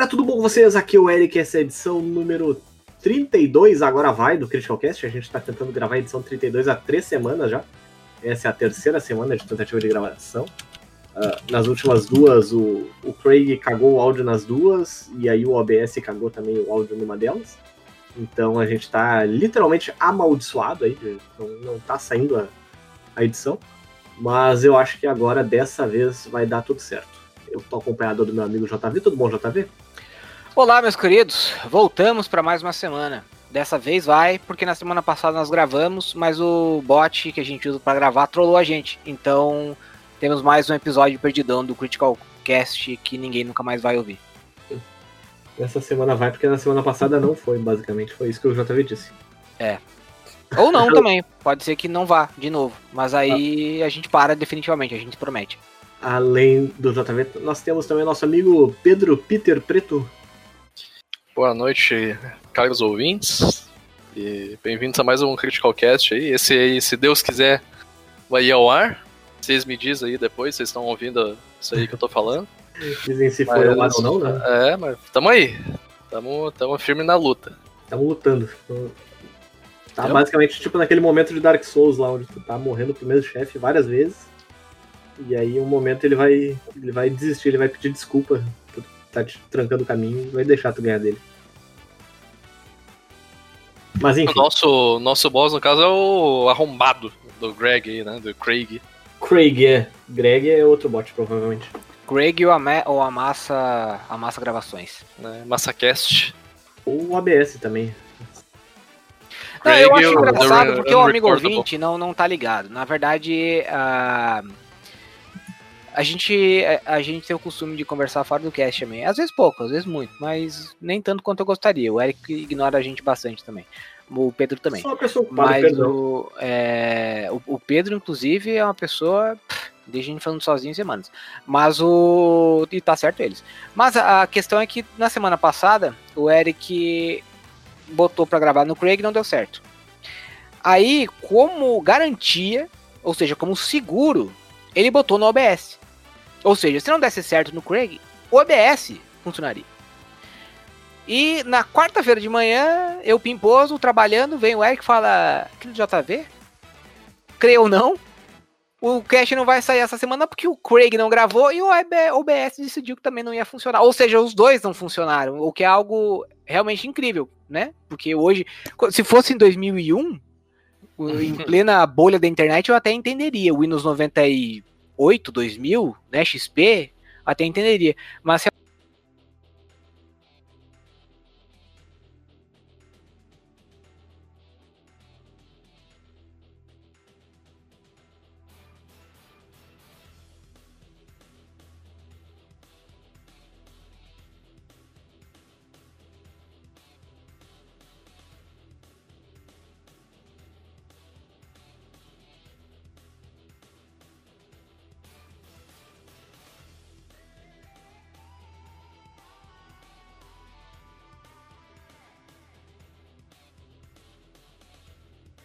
Galera, tudo bom com vocês? Aqui é o Eric, essa é a edição número 32, agora vai, do Critical Cast. A gente está tentando gravar a edição 32 há três semanas já. Essa é a terceira semana de tentativa de gravação. Ah, nas últimas duas, o, o Craig cagou o áudio nas duas, e aí o OBS cagou também o áudio numa delas. Então a gente está literalmente amaldiçoado aí, não, não tá saindo a, a edição. Mas eu acho que agora, dessa vez, vai dar tudo certo. Eu tô acompanhado do meu amigo JV. Tudo bom, JV? Olá, meus queridos. Voltamos para mais uma semana. Dessa vez vai, porque na semana passada nós gravamos, mas o bot que a gente usa para gravar trollou a gente. Então, temos mais um episódio perdidão do Critical Cast que ninguém nunca mais vai ouvir. Essa semana vai, porque na semana passada não foi, basicamente. Foi isso que o JV disse. Ou não também. Pode ser que não vá de novo. Mas aí a gente para definitivamente, a gente promete. Além do JV, nós temos também nosso amigo Pedro Peter Preto. Boa noite, caros ouvintes. E bem-vindos a mais um Critical Cast aí. Esse aí, se Deus quiser, vai ir ao ar. Vocês me dizem aí depois, vocês estão ouvindo isso aí que eu tô falando. Dizem se foi ao ar ou não, né? É, mas tamo aí. Tamo, tamo firme na luta. Estamos lutando. Tá Eu? basicamente tipo naquele momento de Dark Souls lá, onde tu tá morrendo pro mesmo chefe várias vezes. E aí um momento ele vai. ele vai desistir, ele vai pedir desculpa tá te trancando o caminho e vai deixar tu ganhar dele. Mas O enfim, nosso, nosso boss, no caso, é o arrombado do Greg aí, né? Do Craig. Craig é. Greg é outro bot, provavelmente. Greg ou, Ama ou Amassa, Amassa Gravações. Né? Massacast. Ou o ABS também. Não, eu acho o- engraçado porque o amigo ouvinte não, não tá ligado. Na verdade, a, a, gente, a, a gente tem o costume de conversar fora do cast também. Às vezes pouco, às vezes muito, mas nem tanto quanto eu gostaria. O Eric ignora a gente bastante também. O Pedro também. Sou uma pessoa Mas perdão. o, é, o, o Pedro, inclusive, é uma pessoa. pff, Deixa a gente falando sozinho semanas. Mas o. E tá certo eles. Mas a, a questão é que na semana passada, o Eric botou pra gravar no Craig e não deu certo. Aí, como garantia, ou seja, como seguro, ele botou no OBS. Ou seja, se não desse certo no Craig, o OBS funcionaria. E na quarta-feira de manhã, eu pimposo, trabalhando, vem o Eric e fala, aquilo JV? Creio ou não, o cast não vai sair essa semana porque o Craig não gravou e o OB- OBS decidiu que também não ia funcionar. Ou seja, os dois não funcionaram, o que é algo realmente incrível, né? Porque hoje, se fosse em 2001, o- em plena bolha da internet, eu até entenderia. O Windows 98, 2000, né, XP, até entenderia. Mas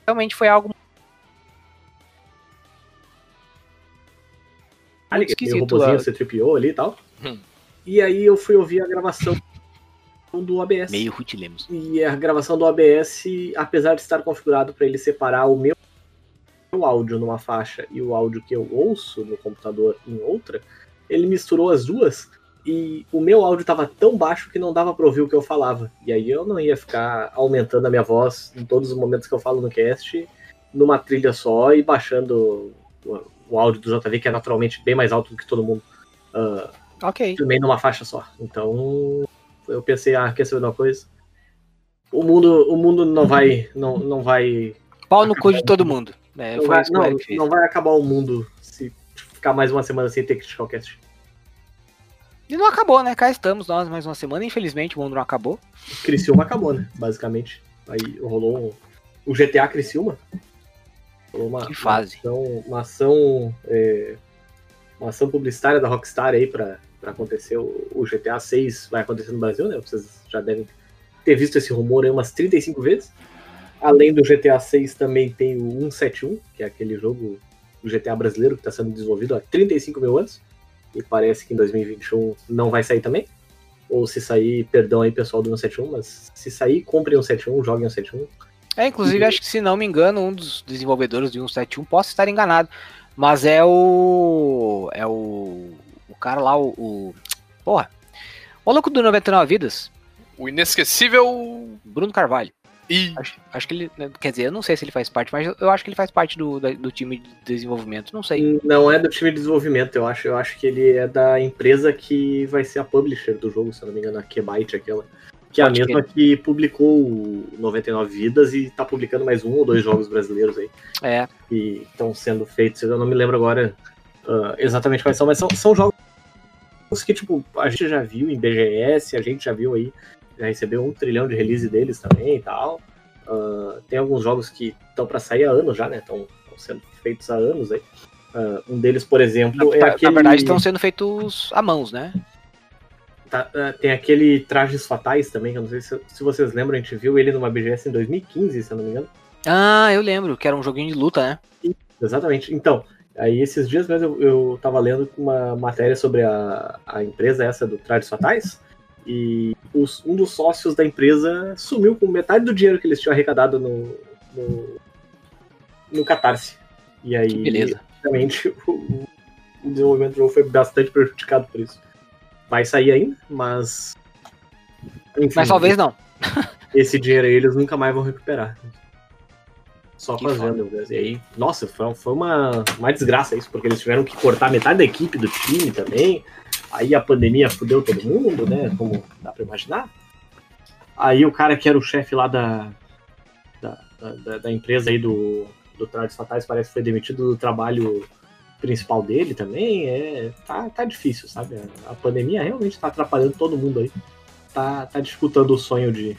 realmente foi algo Ali, muito tem o esquisito robozinho lá. C-3PO ali e tal. Hum. E aí eu fui ouvir a gravação do OBS. meio Ruth Lemos. E a gravação do OBS, apesar de estar configurado para ele separar o meu, meu áudio numa faixa e o áudio que eu ouço no computador em outra, ele misturou as duas e o meu áudio estava tão baixo que não dava para ouvir o que eu falava. E aí eu não ia ficar aumentando a minha voz em todos os momentos que eu falo no cast numa trilha só e baixando o, o áudio do JV, que é naturalmente bem mais alto do que todo mundo, ah, Ok. também numa faixa só. Então eu pensei, ah, quer saber de uma coisa? O mundo, o mundo não vai, não, não vai, Pau no cu de todo mundo. É, não, vai, não, não vai acabar o mundo se ficar mais uma semana sem ter Critical Cast. E não acabou, né? Cá estamos nós mais uma semana. Infelizmente o mundo não acabou. Criciúma acabou, né? Basicamente. Aí rolou um, o GTA Criciúma. Rolou uma, Que fase. Uma ação, uma ação, é, uma ação publicitária da Rockstar aí pra, pra acontecer. O, o GTA 6 vai acontecer no Brasil, né? Vocês já devem ter visto esse rumor aí umas 35 vezes. Além do GTA 6 também tem o 171, que é aquele jogo do GTA brasileiro que está sendo desenvolvido há 35 mil anos. E parece que em 2021 não vai sair também. Ou se sair, perdão aí pessoal do 171, mas se sair, comprem o 171, joguem o 171. É, inclusive, acho que se não me engano, um dos desenvolvedores de 171, posso estar enganado, mas é o. É o. O cara lá, o. o porra. O louco do 99 Vidas, O inesquecível. Bruno Carvalho. E. Acho, acho que ele. né, Quer dizer, eu não sei se ele faz parte, mas eu- acho que ele faz parte do, do time de desenvolvimento. Não sei. Não é do time de desenvolvimento, eu acho. Eu acho que ele é da empresa que vai ser a publisher do jogo, se eu não me engano, a Kbyte, aquela. Que é a mesma que publicou o 99 Vidas e tá publicando mais um ou dois jogos brasileiros aí. É. que estão sendo feitos. Eu não me lembro agora ah, exatamente quais são, mas são, são jogos que, tipo, a gente já viu em BGS, a gente já viu aí, já recebeu um trilhão de release deles também e tal. Ah, tem alguns jogos que estão para sair há anos já, né? Estão sendo feitos há anos aí. Ah, um deles, por exemplo, é na, aquele. na verdade, estão sendo feitos a mãos, né? tá- ah, tem aquele Trajes Fatais também, que eu não sei se, se vocês lembram, a gente viu ele numa BGS em 2015, se eu não me engano. Ah, eu lembro, que era um joguinho de luta, né? Exatamente. Então, aí esses dias mesmo eu, eu tava lendo uma matéria sobre a, a empresa essa do Trajes Fatais, e os- um dos sócios da empresa sumiu com metade do dinheiro que eles tinham arrecadado no, no, no Catarse. E aí, beleza. realmente, o, o desenvolvimento do jogo foi bastante prejudicado por isso. Vai sair ainda, mas. Enfim, Mas talvez não. esse dinheiro aí eles nunca mais vão recuperar. Só Que fazendo. E aí, nossa, foi, foi uma, uma desgraça isso, porque eles tiveram que cortar metade da equipe do time também. Aí a pandemia fudeu todo mundo, né? Como dá pra imaginar. Aí o cara que era o chefe lá da, da, da, da empresa aí do, do Trajes Fatais parece que foi demitido do trabalho principal dele também. É, tá, tá difícil, sabe? A, pandemia realmente tá atrapalhando todo mundo aí. Tá, tá dificultando o sonho de,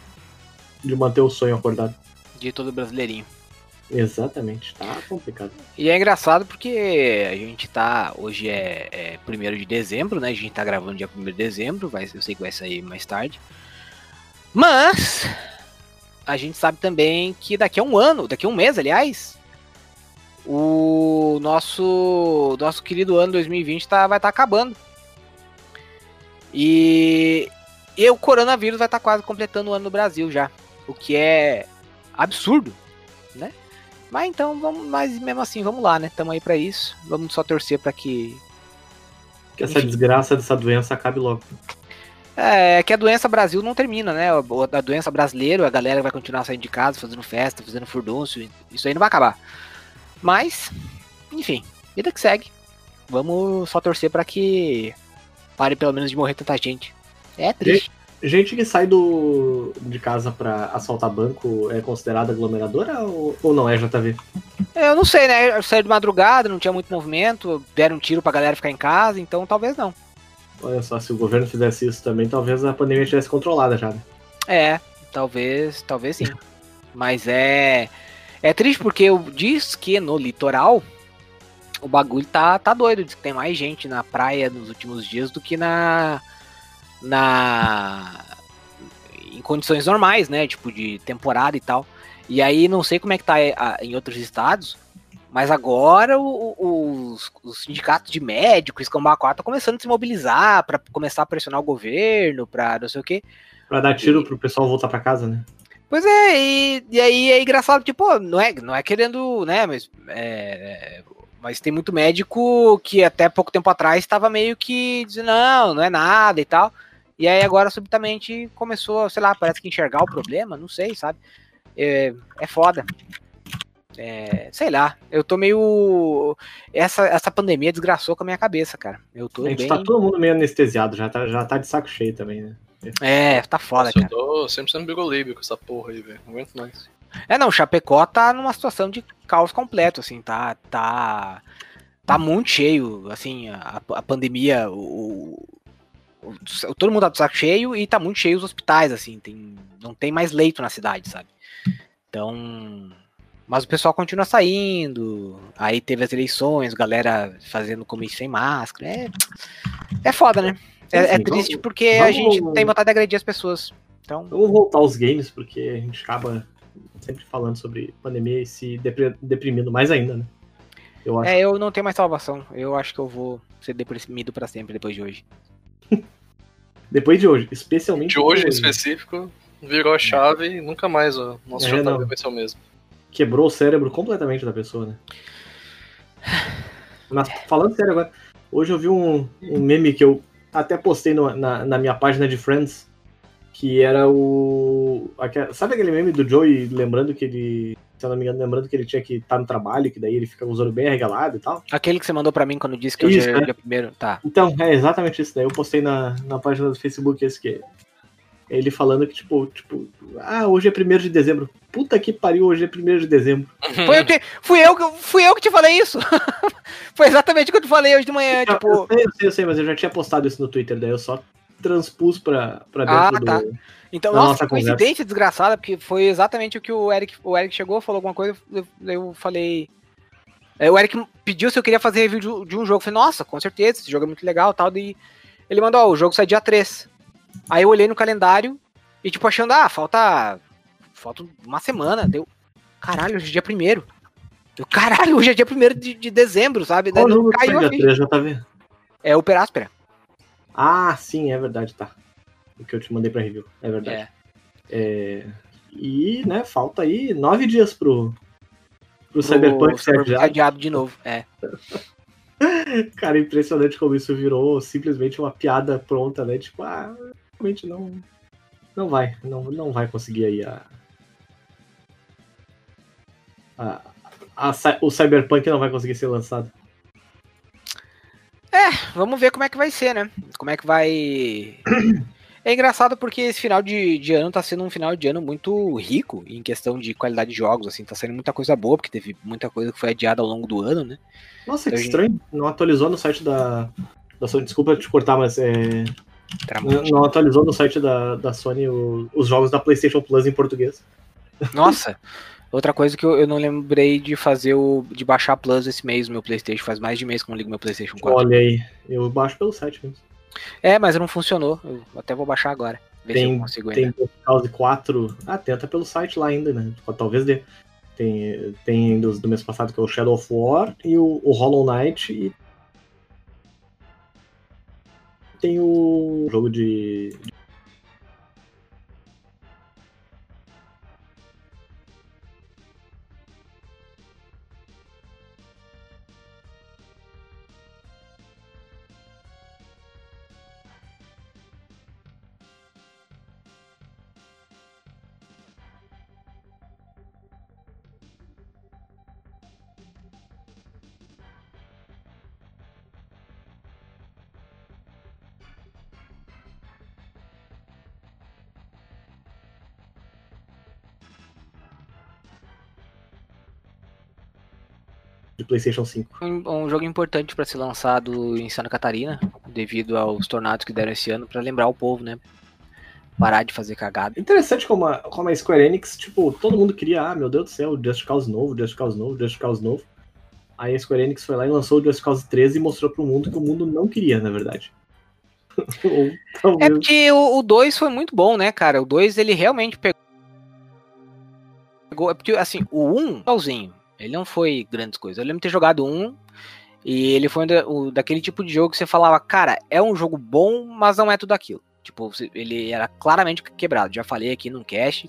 de manter o sonho acordado. De todo brasileirinho. Exatamente, tá complicado. E é engraçado porque a gente tá. Hoje é, é 1 de dezembro, né? A gente tá gravando dia 1 de dezembro, vai, eu sei que vai sair mais tarde. Mas a gente sabe também que daqui a um ano, daqui a um mês, aliás, o nosso nosso querido ano 2020 tá, vai estar acabando. E, e o coronavírus vai estar quase completando o ano no Brasil já. O que é absurdo, né? Mas então, vamos, mas mesmo assim, vamos lá, né? Tamo aí pra isso. Vamos só torcer pra que. Que essa Enfim. desgraça dessa doença acabe logo. É, que a doença Brasil não termina, né? A doença brasileira, a galera vai continuar saindo de casa, fazendo festa, fazendo furdúncio. Isso aí não vai acabar. Mas, enfim, vida que segue. Vamos só torcer pra que pare pelo menos de morrer tanta gente. É triste. Gente que sai do, de casa pra assaltar banco é considerada aglomeradora ou, ou não é JV? Eu não sei, né? Eu saí de madrugada, não tinha muito movimento, deram um tiro pra galera ficar em casa, então talvez não. Olha só, se o governo fizesse isso também, talvez a pandemia estivesse controlada já. né? É, talvez, talvez sim. Mas é é triste porque eu diz que no litoral o bagulho tá tá doido, diz que tem mais gente na praia nos últimos dias do que na na em condições normais, né, tipo de temporada e tal. E aí não sei como é que tá a- em outros estados, mas agora os, os sindicatos de médicos, Escambau 4, estão começando a se mobilizar para começar a pressionar o governo, para não sei o quê. Pra dar tiro pro pessoal voltar pra casa, né? Pois é, e, e aí é engraçado, tipo, não é, não é querendo, né, mas, é, mas tem muito médico que até pouco tempo atrás estava meio que dizendo, não, não é nada e tal, e aí agora subitamente começou, sei lá, parece que enxergar o problema, não sei, sabe, é, é foda. É, sei lá, eu tô meio. Essa, essa pandemia desgraçou com a minha cabeça, cara. Eu tô A gente bem. tá todo mundo meio anestesiado, já tá, já tá de saco cheio também, né? É, tá foda, Nossa, eu cara. tô sempre sendo bigolíbio com essa porra aí, velho. Não aguento mais. É, não, Chapecó tá numa situação de caos completo, assim, tá, tá, tá muito cheio, assim, a, a pandemia, o, o- todo mundo tá de saco cheio e tá muito cheio os hospitais, assim, tem, não tem mais leito na cidade, sabe? Então. Mas o pessoal continua saindo. Aí teve as eleições, galera fazendo comício sem máscara. É, é foda, né? É, é triste vamos- porque a gente tem vontade de agredir as pessoas. Então, Vamos voltar aos games, porque a gente acaba sempre falando sobre pandemia e se deprimindo mais ainda, né? Eu acho. é, eu não tenho mais salvação. Eu acho que eu vou ser deprimido pra sempre depois de hoje. Depois de hoje, especialmente. De hoje em específico, virou a chave e nunca mais o nosso É, JV não. vai ser o mesmo. Quebrou o cérebro completamente da pessoa, né? Mas falando sério agora, hoje eu vi um, um meme que eu até postei no- na, na minha página de Friends, que era o. aque- Sabe aquele meme do Joey lembrando que ele. Se eu não me engano, lembrando que ele tinha que estar no trabalho, que daí ele fica usando bem arregalado e tal. Aquele que você mandou pra mim quando disse que Isso, é o é. dia primeiro. Tá. Então, é exatamente isso. Daí eu postei na, na página do Facebook esse que ele falando que, tipo, tipo, ah, hoje é 1 de dezembro. Puta que pariu, hoje é 1 de dezembro. Foi eu que, fui, eu, que- fui eu que te falei isso. Foi exatamente o que eu te falei hoje de manhã. Eu- tipo, eu, sei, eu sei, eu sei, mas eu já tinha postado isso no Twitter, daí eu só transpus pra, pra Ah, dentro tá. do. Então, nossa, nossa que coincidência desgraçada, porque foi exatamente o que o Eric, o Eric chegou, falou alguma coisa, eu, eu falei. é, O Eric pediu se eu queria fazer review de, de um jogo. Eu falei, nossa, com certeza, esse jogo é muito legal tal. Daí ele mandou, ó, o jogo sai dia 3. Aí eu olhei no calendário e, tipo, achando, ah, falta. Falta uma semana. Deu. Caralho, hoje é dia primeiro. Eu, caralho, hoje é dia primeiro de, de dezembro, sabe? Daí Qual não caiu dia ficha. 3, JV? É o Peráspera. Ah, sim, é verdade, tá. O que eu te mandei pra review, é verdade. É. É, E, né, falta aí nove dias pro, pro Cyberpunk ser adiado. de novo. É. Cara, impressionante como isso virou simplesmente uma piada pronta, né? Tipo, ah, realmente não. Não vai, não, não vai conseguir aí a. a, a o Cyberpunk não vai conseguir ser lançado. Vamos ver como é que vai ser, né? Como é que vai. É engraçado porque esse final de, de ano tá sendo um final de ano muito rico em questão de qualidade de jogos, assim, tá saindo muita coisa boa, porque teve muita coisa que foi adiada ao longo do ano, né? Nossa, que Eu- estranho. Não atualizou no site da. da Sony. Desculpa te cortar, mas é, não, não atualizou no site da, da Sony o- os jogos da PlayStation Plus em português. Nossa, outra coisa que eu, eu não lembrei de fazer o. de baixar a Plus esse mês no meu Playstation. Faz mais de mês que eu não ligo meu Playstation 4. Olha aí, eu baixo pelo site mesmo. É, mas não funcionou. Eu até vou baixar agora. Ver se Tem- eu consigo ainda. Tem Cause 4. Ah, tenta pelo site lá ainda, né? Talvez dê. Tem, tem dos do mês passado que é o Shadow of War e o, o Hollow Knight e. Tem o jogo de. de PlayStation 5. Um, um jogo importante para ser lançado em Santa Catarina, devido aos tornados que deram esse ano, para lembrar o povo, né? Parar de fazer cagada. Interessante como a, como a Square Enix, tipo, todo mundo queria, ah, meu Deus do céu, Just Cause novo, Just Cause novo, Just Cause novo. Aí a Square Enix foi lá e lançou o Just Cause 13 e mostrou pro mundo que o mundo não queria, na verdade. É porque o 2 foi muito bom, né, cara? O 2 ele realmente pegou. É porque, assim, o 1, um, sozinho, ele não foi grandes coisas. Eu lembro de ter jogado um e ele foi daquele tipo de jogo que você falava, cara, é um jogo bom, mas não é tudo aquilo. Tipo, ele era claramente quebrado. Já falei aqui num cast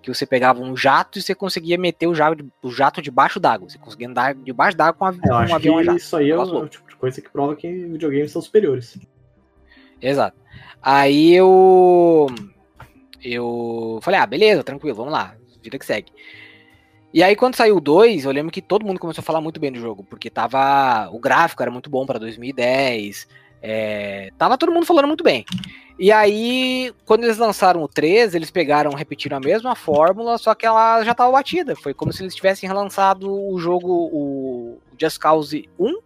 que você pegava um jato e você conseguia meter o jato, o jato debaixo d'água. Você conseguia andar debaixo d'água com, a- um avião a que jato. isso aí é o, tipo de coisa que prova que videogames são superiores. Exato. Aí eu. Eu falei, ah, beleza, tranquilo, vamos lá, vida que segue. E aí, quando saiu o 2, eu lembro que todo mundo começou a falar muito bem do jogo, porque tava. O gráfico era muito bom pra 2010. É, tava todo mundo falando muito bem. E aí, quando eles lançaram o 3, eles pegaram, repetiram a mesma fórmula, só que ela já tava batida. Foi como se eles tivessem relançado o jogo, o Just Cause 1,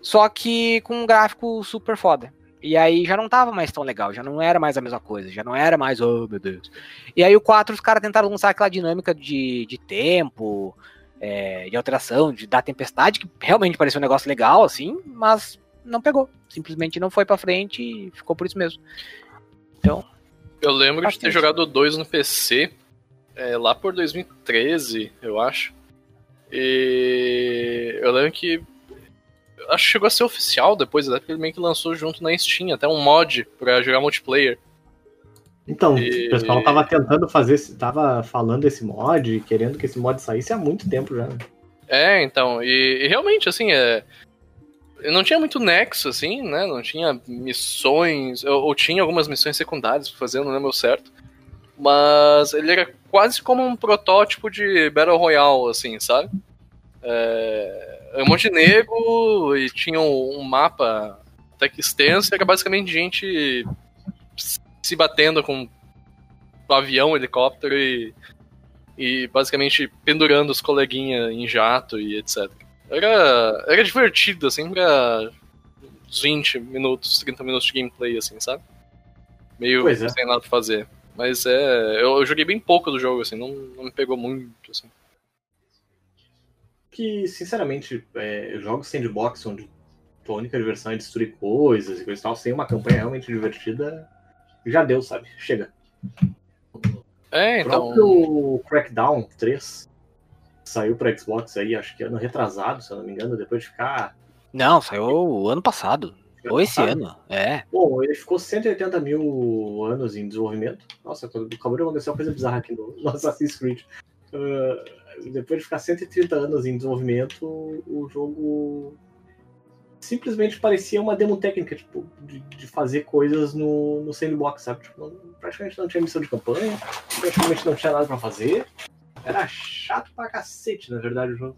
só que com um gráfico super foda. E aí já não tava mais tão legal, já não era mais a mesma coisa, já não era mais, oh meu Deus. E aí o 4 os caras tentaram lançar aquela dinâmica de, de tempo, é, de alteração, de dar tempestade, que realmente parecia um negócio legal, assim, mas não pegou. Simplesmente não foi pra frente e ficou por isso mesmo. Então. Eu lembro Bastante. de ter jogado dois no PC, é, lá por 2013, eu acho. E eu lembro que. Acho que chegou a ser oficial depois, até porque ele meio que lançou junto na Steam, até um mod pra jogar multiplayer. Então, E- o pessoal tava tentando fazer, esse- tava falando desse mod, querendo que esse mod saísse há muito tempo já. né? É, então, e, e realmente, assim, é. Não tinha muito nexo, assim, né? Não tinha missões, ou, ou tinha algumas missões secundárias pra fazer, não lembro certo. Mas ele era quase como um protótipo de Battle Royale, assim, sabe? É, um monte de nego e tinha um, um mapa até que extenso, e era basicamente gente se batendo com um avião, helicóptero e e basicamente pendurando os coleguinhas em jato e etc. Era, era divertido, assim, pra uns 20 minutos, 30 minutos de gameplay, assim, sabe? Meio Pois é. sem nada pra fazer. Mas é. Eu, eu joguei bem pouco do jogo, assim, não, não me pegou muito, assim. Que, sinceramente, é, jogos sandbox onde tua única diversão é destruir coisas e coisa e tal, sem uma campanha realmente divertida, já deu, sabe? Chega. É, O então. próprio Crackdown 3 saiu pra Xbox aí, acho que ano retrasado, se eu não me engano, depois de ficar. Não, saiu o ano passado. Ou esse passado. ano. É. Bom, ele ficou 180 mil anos em desenvolvimento. Nossa, acabou de acontecer uma coisa bizarra aqui no, no Assassin's Creed. Ah, depois de ficar 130 anos em desenvolvimento, o jogo simplesmente parecia uma demo técnica, tipo, de, de fazer coisas no, no sandbox, sabe? Tipo, não- praticamente não tinha missão de campanha, praticamente não tinha nada pra fazer. Era chato pra cacete, na verdade, o jogo.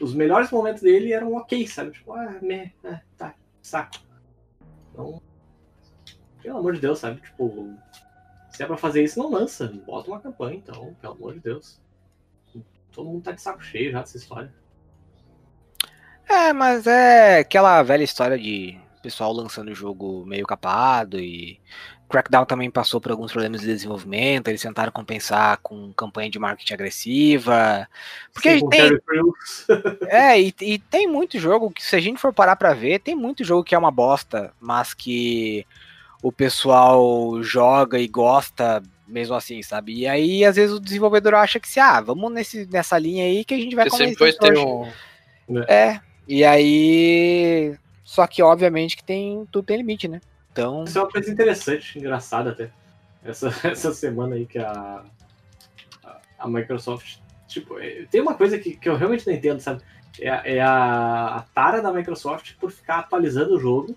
Os melhores momentos dele eram ok, sabe? Tipo, ah, meh, ah, tá, saco. Então, pelo amor de Deus, sabe? Tipo, se é pra fazer isso, não lança. Bota uma campanha, então, pelo amor de Deus. Todo mundo tá de saco cheio já dessa história. É, mas é aquela velha história de pessoal lançando o jogo meio capado e Crackdown também passou por alguns problemas de desenvolvimento, eles tentaram compensar com campanha de marketing agressiva. Porque Sim, tem, é, e, e tem muito jogo que, se a gente for parar pra ver, tem muito jogo que é uma bosta, mas que o pessoal joga e gosta mesmo assim, sabe? E aí, às vezes, o desenvolvedor acha que se, ah, vamos nesse, nessa linha aí que a gente vai Você sempre vai ter um. É, e aí. Só que, obviamente, que tem. Tudo tem limite, né? Então. Isso é uma coisa interessante, engraçada até. Essa, essa semana aí que a, a, Microsoft. Tipo, é, tem uma coisa que, que eu realmente não entendo, sabe? É, a- é a, a tara da Microsoft por ficar atualizando o jogo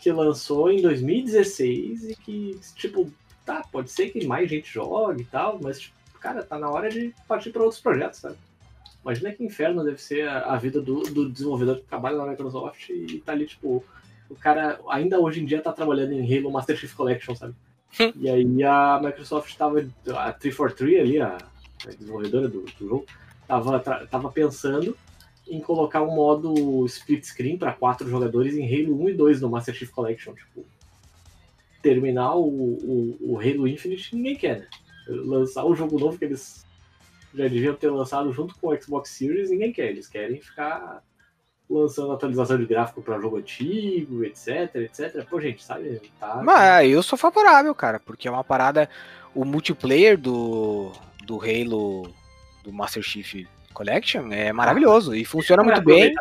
que lançou em 2016 e que, tipo, tá, pode ser que mais gente jogue e tal, mas, tipo, cara, tá na hora de partir para outros projetos, sabe? Imagina que inferno deve ser a, a vida do, do desenvolvedor que trabalha na Microsoft e tá ali, tipo, o cara ainda hoje em dia tá trabalhando em Halo Master Chief Collection, sabe? e aí a Microsoft tava, a 343 ali, a, a desenvolvedora do, do jogo, tava, tava pensando em colocar um modo split screen para quatro jogadores em Halo 1 e 2 no Master Chief Collection, tipo, terminar o, o, o Halo Infinite ninguém quer, né? Lançar o jogo novo que eles já deviam ter lançado junto com o Xbox Series, ninguém quer, eles querem ficar lançando atualização de gráfico para jogo antigo, etc, etc. Pô, gente, sabe? Tá, Mas eu sou favorável, cara, porque é uma parada. O multiplayer do, do Halo do Master Chief Collection é maravilhoso e funciona muito bem.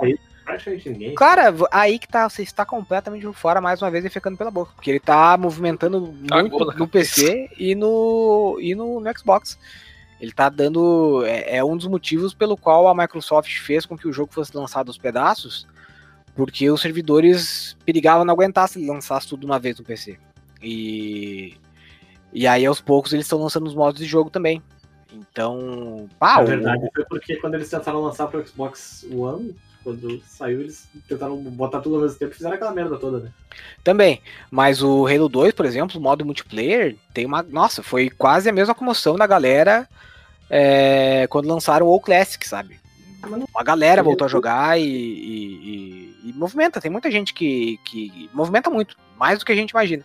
Cara, aí que tá, você está completamente fora mais uma vez e ficando pela boca. Porque ele tá movimentando muito no PC e no, e no, no Xbox. Ele tá dando. É, é um dos motivos pelo qual a Microsoft fez com que o jogo fosse lançado aos pedaços. Porque os servidores perigavam não aguentar se ele lançasse tudo de uma vez no PC. E. E aí aos poucos eles estão lançando os modos de jogo também. Então. Pá, Na o- verdade, foi porque quando eles tentaram lançar pro Xbox One, quando saiu, eles tentaram botar tudo ao mesmo tempo e fizeram aquela merda toda, né? Também. Mas o Halo 2, por exemplo, o modo multiplayer, tem uma. Nossa, foi quase a mesma comoção da galera é, quando lançaram o Classic, sabe? A galera voltou a jogar e, e, e- e movimenta. Tem muita gente que, que movimenta muito, mais do que a gente imagina.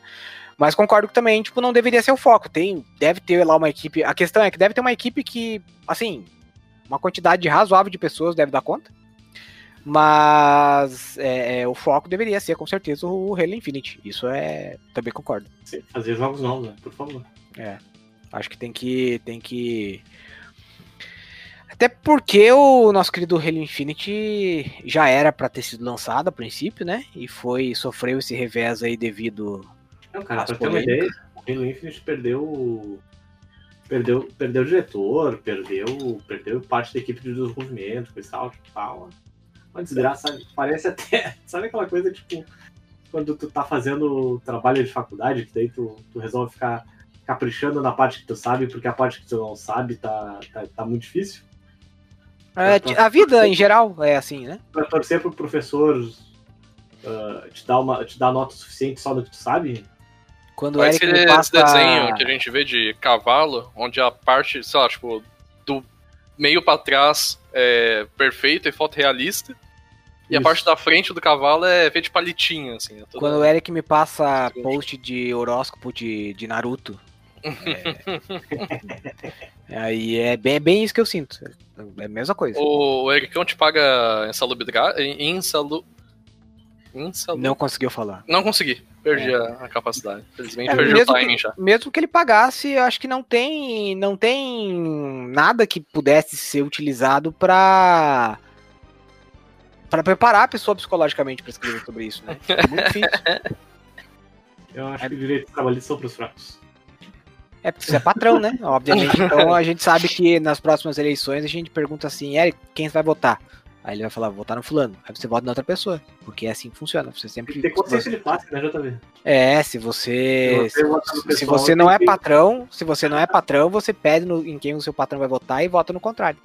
Mas concordo que também, tipo, não deveria ser o foco. Tem, deve ter lá uma equipe. A questão é que deve ter uma equipe que, assim, uma quantidade razoável de pessoas deve dar conta. Mas é, é, o foco deveria ser, com certeza, o Halo Infinite. Isso é. Também concordo. Fazer jogos novos, né? Por favor. Acho que tem que. Tem que. Até porque o nosso querido Halo Infinite já era pra ter sido lançado a princípio, né? E foi. sofreu esse revés aí devido. Não, cara, As pra ter uma ideia, o Halo Infinite perdeu. o- Perdeu, perdeu o diretor, perdeu, perdeu parte da equipe de desenvolvimento, coisa e tal, tipo, tal. Uma desgraça, sabe? Parece até. Sabe aquela coisa, tipo, quando tu tá fazendo trabalho de faculdade, que daí tu, tu resolve ficar caprichando na parte que tu sabe, porque a parte que tu não sabe tá, tá, tá muito difícil. É, a vida em geral é assim, né? Pra torcer pro professor ah, te, dar uma, te dar nota suficiente só do que tu sabe, Quando o Parece Eric aquele passa. desenho que a gente vê de cavalo, onde a parte, sei lá, tipo, do meio pra trás é perfeito e foto realista. E a parte da frente do cavalo é feita de palitinho, assim. é Quando o Eric me passa post de horóscopo de, de Naruto. É, aí é bem, é bem isso que eu sinto. É a mesma coisa. O Ericão te paga insalubridade. Insalu... Insalu... Não conseguiu falar. Não consegui. Perdi a, a capacidade. Infelizmente É, perdi o mesmo, timing que, já. mesmo que ele pagasse, eu acho que não tem, não tem nada que pudesse ser utilizado pra para preparar a pessoa psicologicamente pra escrever sobre isso, né? É muito difícil. eu acho que direitos trabalhistas são pros fracos. É porque você é patrão, né? Obviamente. Então a gente sabe que nas próximas eleições a gente pergunta assim, Eric, quem vai votar? Aí ele vai falar, vou votar no fulano. Aí você vota na outra pessoa. Porque é assim que funciona. Você Tem sempre. ter consciência de classe, né, JV? É, se você. Se você no Se pessoal, você não tem é que- patrão, se você não é patrão, você pede no- em quem o seu patrão vai votar e vota no contrário.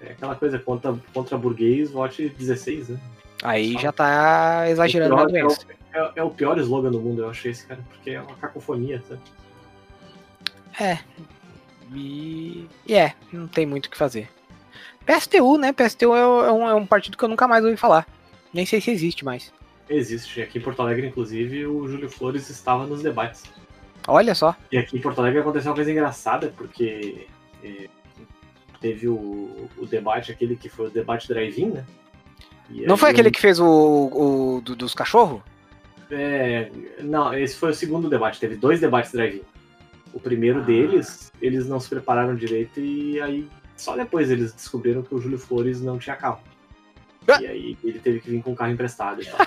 É aquela coisa, contra, contra burguês, vote 16, né? Aí já tá exagerando na pior- doença. É, o- é o pior slogan do mundo, eu achei esse, cara, porque é uma cacofonia, sabe? E, e é, não tem muito o que fazer. PSTU, né? PSTU é, é um, é um partido que eu nunca mais ouvi falar. Nem sei se existe mais. Existe. Aqui em Porto Alegre, inclusive, o Júlio Flores estava nos debates. Olha só. E aqui em Porto Alegre aconteceu uma coisa engraçada, porque é, teve o, o debate, aquele que foi o debate drive-in, né? E Não foi aquele que fez o, o do- dos cachorros? É, não, esse foi o segundo debate. Teve dois debates drive-in. O primeiro Ah. deles, eles não se prepararam direito e aí só depois eles descobriram que o Júlio Flores não tinha carro. Ah. E aí ele teve que vir com o carro emprestado e tal.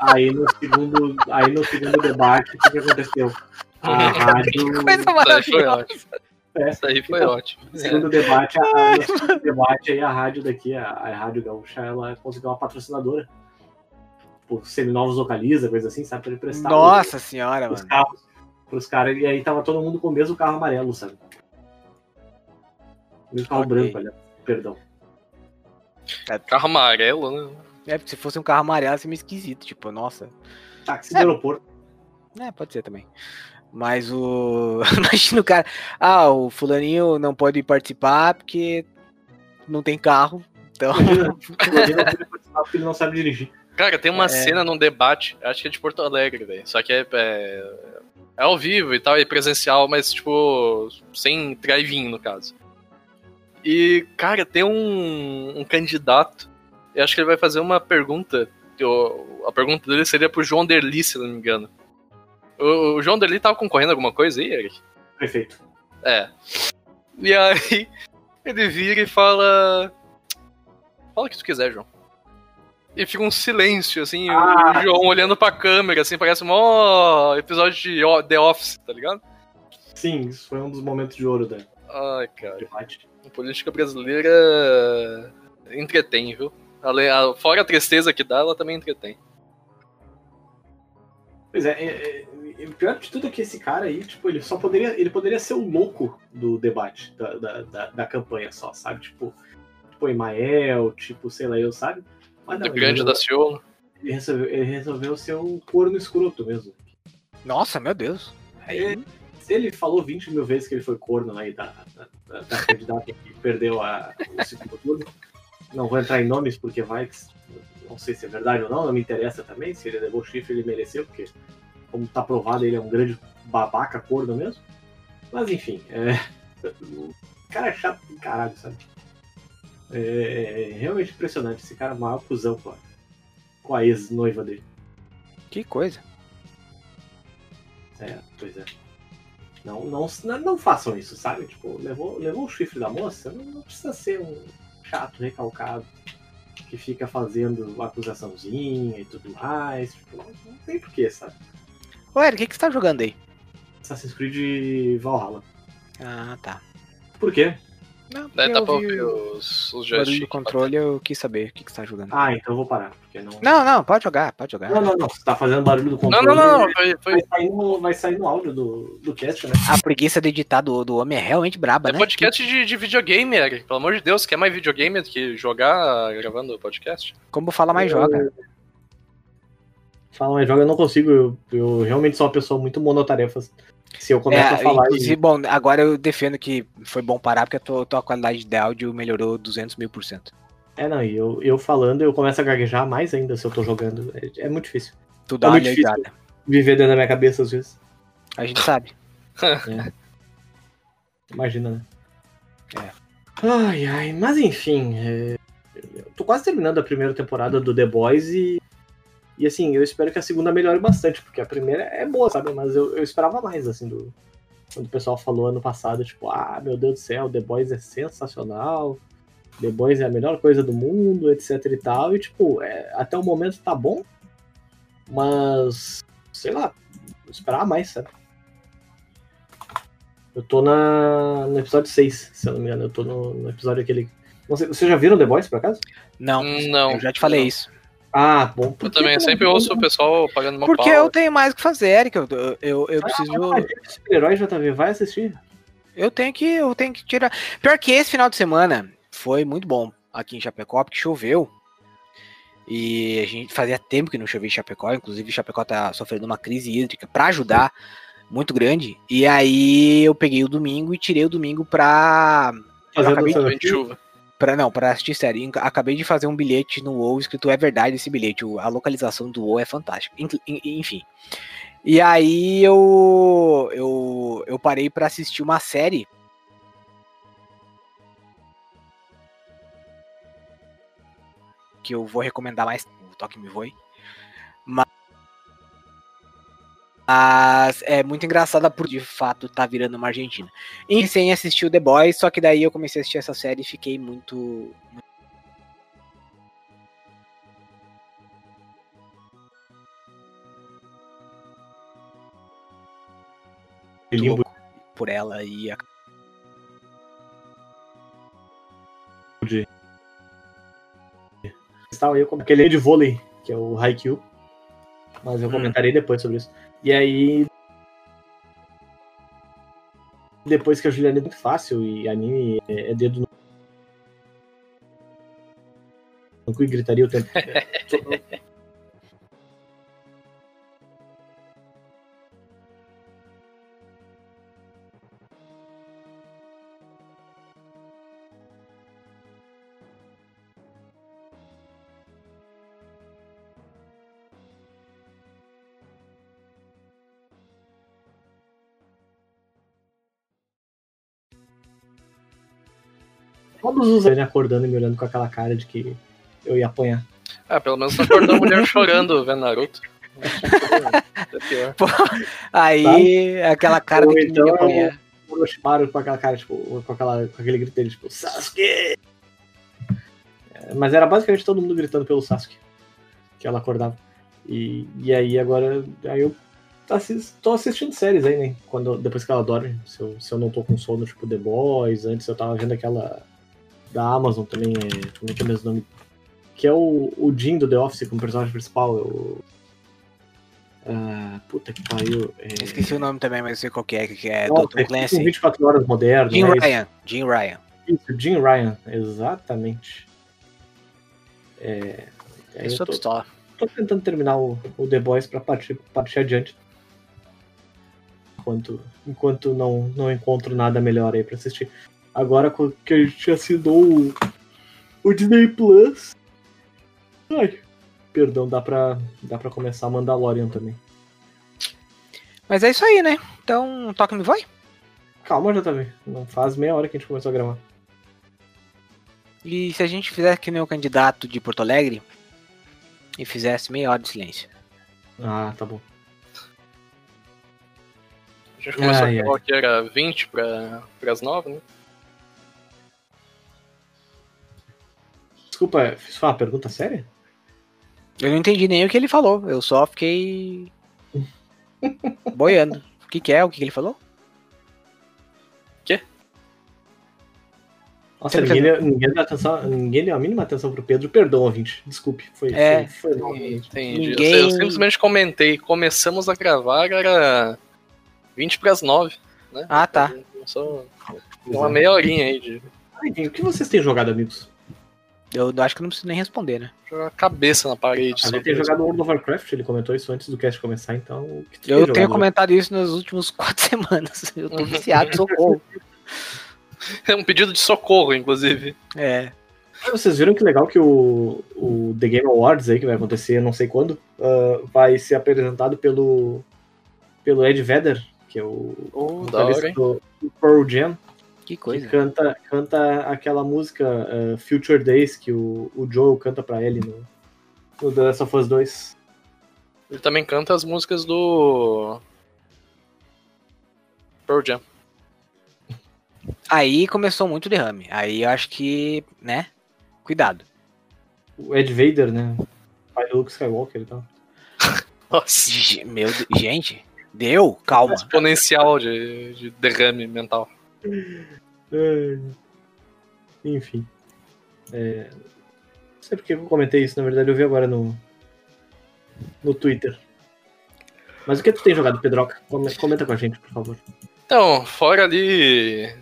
aí no segundo, aí no segundo debate, o que, que aconteceu? A rádio. Coisa Isso aí foi maravilhosa. ótimo. É. Isso aí foi ótimo. No segundo debate, a, no segundo debate aí a rádio daqui, a, a Rádio Gaúcha, ela conseguiu uma patrocinadora. Por seminovos localiza, coisa assim, sabe? Pra ele prestar Nossa senhora, os mano. carros pros caras. E aí tava todo mundo com o mesmo carro amarelo, sabe? O mesmo carro Ok. branco, olha. Perdão. Carro amarelo, né? É, porque se fosse um carro amarelo, ia ser meio esquisito. Tipo, nossa. Táxi É. do aeroporto. É, pode ser também. Mas o. Imagina o cara. Ah, o fulaninho não pode participar porque não tem carro. Então. Imagina, imagina participar porque ele não sabe dirigir. Cara, tem uma É. cena num debate, acho que é de Porto Alegre, velho. Só que é, é, é ao vivo e tal, é presencial, mas tipo, sem drive-in no caso. E, cara, tem um, um candidato, eu acho que ele vai fazer uma pergunta. eu- a pergunta dele seria pro João Derli, se não me engano. O, o João Derli tava concorrendo a alguma coisa aí, Eric? Perfeito. É. E aí, ele vira e fala. Fala o que tu quiser, João. E fica um silêncio, assim, o- Ah. o João olhando pra câmera, assim, parece um ó, episódio de The Office, tá ligado? Sim, isso foi um dos momentos de ouro da Ai, cara. debate. A política brasileira entretém, viu? Fora a tristeza que dá, ela também entretém. Pois é, é, é, o pior de tudo é que esse cara aí, tipo, ele só poderia. Ele poderia ser o louco do debate, da, da, da, da campanha só, sabe? Tipo, tipo Emael, tipo, sei lá, eu, sabe? Mas Do ele grande da resolveu- Ciolo. ele resolveu, ele resolveu ser um corno escroto mesmo. Nossa, meu Deus. Aí, se ele falou 20 mil vezes que ele foi corno aí da, da, da, da candidata que perdeu a, o segundo turno, não vou entrar em nomes porque vai que não sei se é verdade ou não, não me interessa também. Se ele levou chifre, ele mereceu, porque, como tá provado, ele é um grande babaca corno mesmo. Mas enfim, é... o cara é chato do caralho, sabe? É, é realmente impressionante. Esse cara é maior cuzão com a, com a ex-noiva dele. Que coisa. É, pois é. Não, não, não façam isso, sabe? Tipo, levou, levou o chifre da moça, não, não precisa ser um chato, recalcado, que fica fazendo acusaçãozinha e tudo mais. Tipo, não, não tem porquê, sabe? Ô, Eric, o que, que você tá jogando aí? Assassin's Creed Valhalla. Ah, tá. Por quê? Não, Daí tá eu pra vi ouvir o os, os joysticks. do controle, eu quis saber o que, que você tá jogando. Ah, então eu vou parar, porque não. Não, não, pode jogar, pode jogar. Não, não, não. Você tá fazendo barulho do controle. não, não, não. Foi, foi, Vai sair no, vai sair no áudio do, do cast, né? A preguiça de editar do, do homem é realmente braba, É né? podcast de, de videogame, Eric. Pelo amor de Deus, quer mais videogame do que jogar gravando o podcast? Como fala mais joga. Fala, mas joga, eu não consigo. Eu, eu realmente sou uma pessoa muito monotarefas. Se eu começo É, a falar inclusive, e. bom, agora eu defendo que foi bom parar porque a tua, tua qualidade de áudio melhorou 200 mil por cento. É, não, e eu, eu falando, eu começo a gaguejar mais ainda se eu tô jogando. É, é muito difícil. Tu dá É muito difícil. olhada. Viver dentro da minha cabeça às vezes. A gente sabe. Imagina, né? É. Ai, ai, mas enfim. é, Eu tô quase terminando a primeira temporada do The Boys e. E assim, eu espero que a segunda melhore bastante, porque a primeira é boa, sabe? Mas eu, eu esperava mais, assim, do. Quando o pessoal falou ano passado, tipo, ah, meu Deus do céu, The Boys é sensacional. The Boys é a melhor coisa do mundo, etc e tal. E, tipo, é, até o momento tá bom. Mas. Sei lá, eu esperava mais, sabe? Eu tô na, no episódio 6, se eu não me engano. Eu tô no, no episódio aquele. Não sei, vocês já viram The Boys, por acaso? Não, Não. eu já te falei não. isso. Ah, bom. Eu também sempre ouço o pessoal pagando uma Porque pau. eu tenho mais o que fazer, Eric. Eu, eu, eu preciso. Ah, Super-herói JV, vai assistir. Eu tenho que. Eu tenho que tirar. Pior que esse final de semana foi muito bom aqui em Chapecó, porque choveu. E a gente fazia tempo que não chovia em Chapecó. Inclusive, Chapecó tá sofrendo uma crise hídrica para ajudar muito grande. E aí eu peguei o domingo e tirei o domingo pra. Eu Fazendo Vem de chuva. Pra, não, pra assistir série. Acabei de fazer um bilhete no WoW escrito é verdade esse bilhete. A localização do WoW é fantástica. Enfim. E aí eu eu, eu parei pra assistir uma série. Que eu vou recomendar mais. O Toque Me Voe. Mas. Mas é muito engraçada por de fato tá virando uma Argentina. E sem assistir o The Boys, só que daí eu comecei a assistir essa série e fiquei muito. por ela e a... com- aquele de vôlei, que é o Haikyuu. Mas eu Hum. comentarei depois sobre isso. E aí. Depois que a Juliana é muito fácil e anime é, é dedo no. e gritaria o tempo. Todos os anos acordando e me olhando com aquela cara de que eu ia apanhar. Ah, pelo menos não acordou a mulher chorando vendo Naruto. É pior. Aí, aquela cara Ou de que então- ninguém. O Orochimaru com aquela cara, tipo, com, aquela, com aquele grito dele, tipo, Sasuke! É, mas era basicamente todo mundo gritando pelo Sasuke. Que ela acordava. E, e aí agora. Aí eu tô assistindo séries aí, né? Quando, depois que ela dorme. Se eu, se eu não tô com sono, tipo The Boys. Antes eu tava vendo aquela da Amazon também. É, como é que é o mesmo nome? Que é o, o Jim do The Office como personagem principal. é O, ah, puta que pariu. É, Esqueci o nome também, mas eu sei qual que é, que é Nossa, Dr. é tipo Clancy. 24 horas moderno. Jim né? Isso. Ryan. Jim Ryan. Isso, Jim Ryan, exatamente. É, É eu sua tô, pistola. tô tentando terminar o, o The Boys pra partir, partir adiante. enquanto, enquanto não, não encontro nada melhor aí pra assistir. Agora que a gente assinou o, o Disney Plus. Ai, perdão, dá pra, dá pra começar Mandalorian também. Mas é isso aí, né? Então, toca me vai. Calma, JV. Não faz meia hora que a gente começou a gravar. E se a gente fizer que nem o candidato de Porto Alegre e fizesse meia hora de silêncio? Ah, tá bom. A gente começou Ai, a falar que era 20 para as 9, né? Desculpa, fiz uma pergunta séria? Eu não entendi nem o que ele falou, eu só fiquei boiando. O que, que é? O que, que ele falou? Nossa, Ele ninguém deu, ninguém, deu atenção, ninguém deu a mínima atenção pro Pedro. Perdão, ouvinte. Desculpe. Foi, É. foi, foi mal. Entendi. Eu- Ninguém- Eu, simplesmente comentei, começamos a gravar, era 20 para as 9, né? Ah, tá. Só uma meia horinha aí de Ai, O que vocês têm jogado, amigos? Eu acho que eu não preciso nem responder, né? jogar a cabeça na parede. A só gente tem jogado World of Warcraft, ele comentou isso antes do cast começar, então. Eu tenho jogado? comentado isso nas últimas quatro semanas. Eu tô viciado, socorro. É um pedido de socorro, inclusive. É. Ah, Vocês viram que legal que o, o The Game Awards aí, que vai acontecer não sei quando, ah, vai ser apresentado pelo, pelo Ed Vedder, que é o Oh, da hora, do Pearl Jam, Que que coisa. canta, canta aquela música ah, Future Days que o, o Joel canta pra ele no, no The Last of Us 2. Ele também canta as músicas do. Pearl Jam. Aí começou muito derrame. Aí eu acho que, né? Cuidado. O Ed Vader, né? Pai do Luke Skywalker e tal. Nossa. Meu Deus. Gente, deu? Calma. Exponencial de, de derrame mental. É. Enfim. É, Não sei porque eu comentei isso, na verdade eu vi agora no, no Twitter. Mas o que tu tem jogado, Pedroca? Come- Comenta com a gente, por favor. Então, fora ali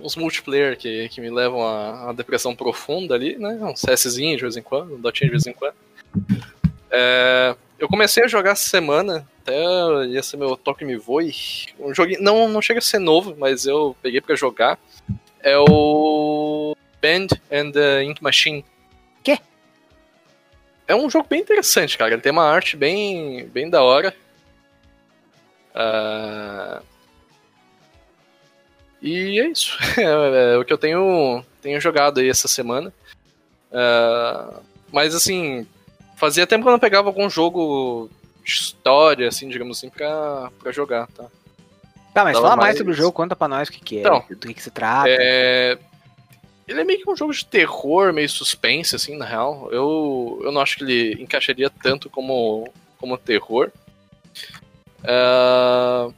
os multiplayer que, que me levam a, a depressão profunda ali, né? Um CSzinho de vez em quando, um Dotinha de vez em quando. É, eu comecei a jogar essa semana, até ia ser meu Toque Me Voe. Um joguinho, não, não chega a ser novo, mas eu peguei pra jogar. É o Band and the Ink Machine. Quê? É um jogo bem interessante, cara. Ele tem uma arte bem, bem da hora. Ah, e é isso. É, é o que eu tenho, tenho jogado aí essa semana. Ah, mas assim, fazia tempo que eu não pegava algum jogo história, assim, digamos assim, pra, pra jogar, tá? Tá, mas Tava fala mais sobre o jogo, conta pra nós o que, que é, Então, do que, que se trata. É, Ele é meio que um jogo de terror, meio suspense, assim, na real. Eu, eu não acho que ele encaixaria tanto como, como terror. Ah,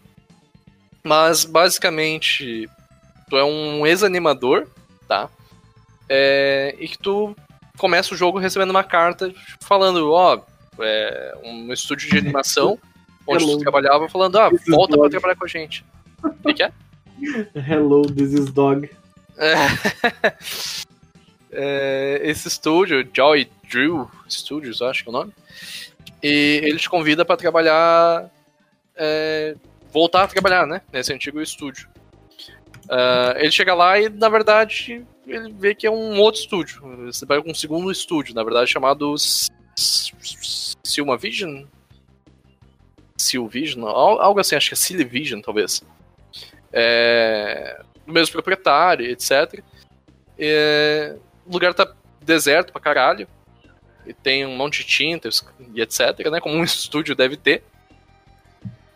mas, basicamente, tu é um ex-animador, tá? É, e que tu começa o jogo recebendo uma carta falando, ó, é um estúdio de animação onde tu Hello. trabalhava falando, ah, This is volta pra trabalhar com a gente. O que, que é? Hello, this is Dog. É, esse estúdio, Joy Drew Studios, acho que é o nome, e ele te convida para trabalhar, é, voltar a trabalhar, né, nesse antigo estúdio. Ah, ele chega lá e, na verdade, ele vê que é um outro estúdio. Você vai com um segundo estúdio, na verdade, chamado S- S- Silma Vision? Silvision? Al- Algo assim, acho que é Silvision, talvez. É, do mesmo proprietário, etc. É, o lugar tá deserto pra caralho. E tem um monte de tintas e etc, né? Como um estúdio deve ter.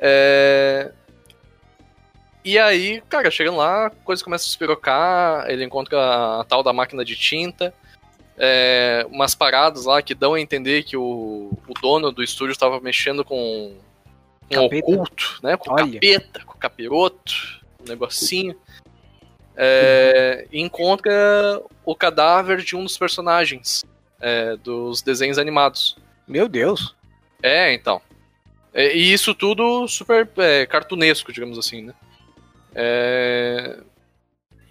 É, E aí, cara, chegando lá, a coisa começa a espirocar, ele encontra a tal da máquina de tinta, é, umas paradas lá que dão a entender que o, o dono do estúdio estava mexendo com, o Capeta. oculto, né? Com Olha. capeta, com o capiroto, um negocinho. É, e encontra o cadáver de um dos personagens é, dos desenhos animados. Meu Deus. É, então. É, e isso tudo super é, cartunesco, digamos assim, né? É,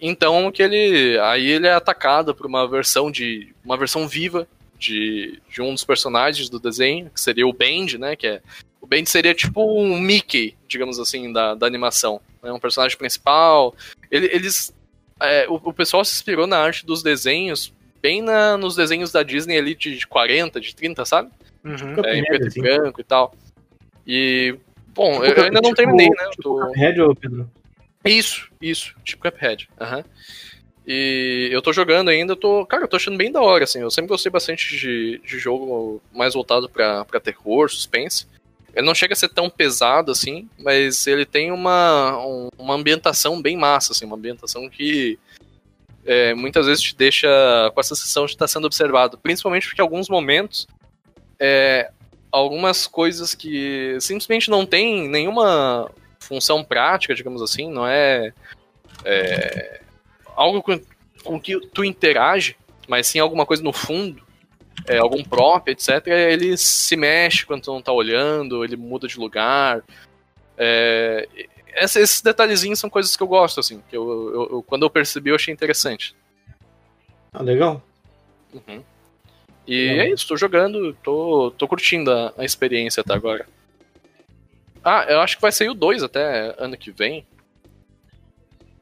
Então que ele. Aí ele é atacado por uma versão de. uma versão viva de, de um dos personagens do desenho, que seria o Bend, né? Que é O Bend seria tipo um Mickey, digamos assim, da, da animação. É né? um personagem principal. Ele, eles. É, o, o, pessoal se inspirou na arte dos desenhos, bem na, nos desenhos da Disney ali de 40, de 30, sabe? Uhum. É, em preto assim. e branco e tal. E. Bom, tipo, eu ainda não tipo, terminei, né? Tipo tô... Cuphead, ou Pedro? Isso, isso, tipo Cuphead. Uhum. E eu tô jogando ainda, eu tô. Cara, eu tô achando bem da hora, assim. Eu sempre gostei bastante de, de jogo mais voltado pra, pra terror, suspense. Ele não chega a ser tão pesado assim, mas ele tem uma, um, uma ambientação bem massa, assim, uma ambientação que é, muitas vezes te deixa com a sensação de estar sendo observado. Principalmente porque alguns momentos é, algumas coisas que simplesmente não tem nenhuma função prática, digamos assim, não é, é algo com, com que tu interage, mas sim alguma coisa no fundo, é, algum prop, etc., ele se mexe quando tu não tá olhando, ele muda de lugar. É, esses detalhezinhos são coisas que eu gosto, assim, que eu, eu, eu quando eu percebi eu achei interessante. Ah, legal. Uhum. E é, é isso, tô jogando, tô, tô curtindo a, a experiência até agora. Ah, eu acho que vai sair o 2 até ano que vem.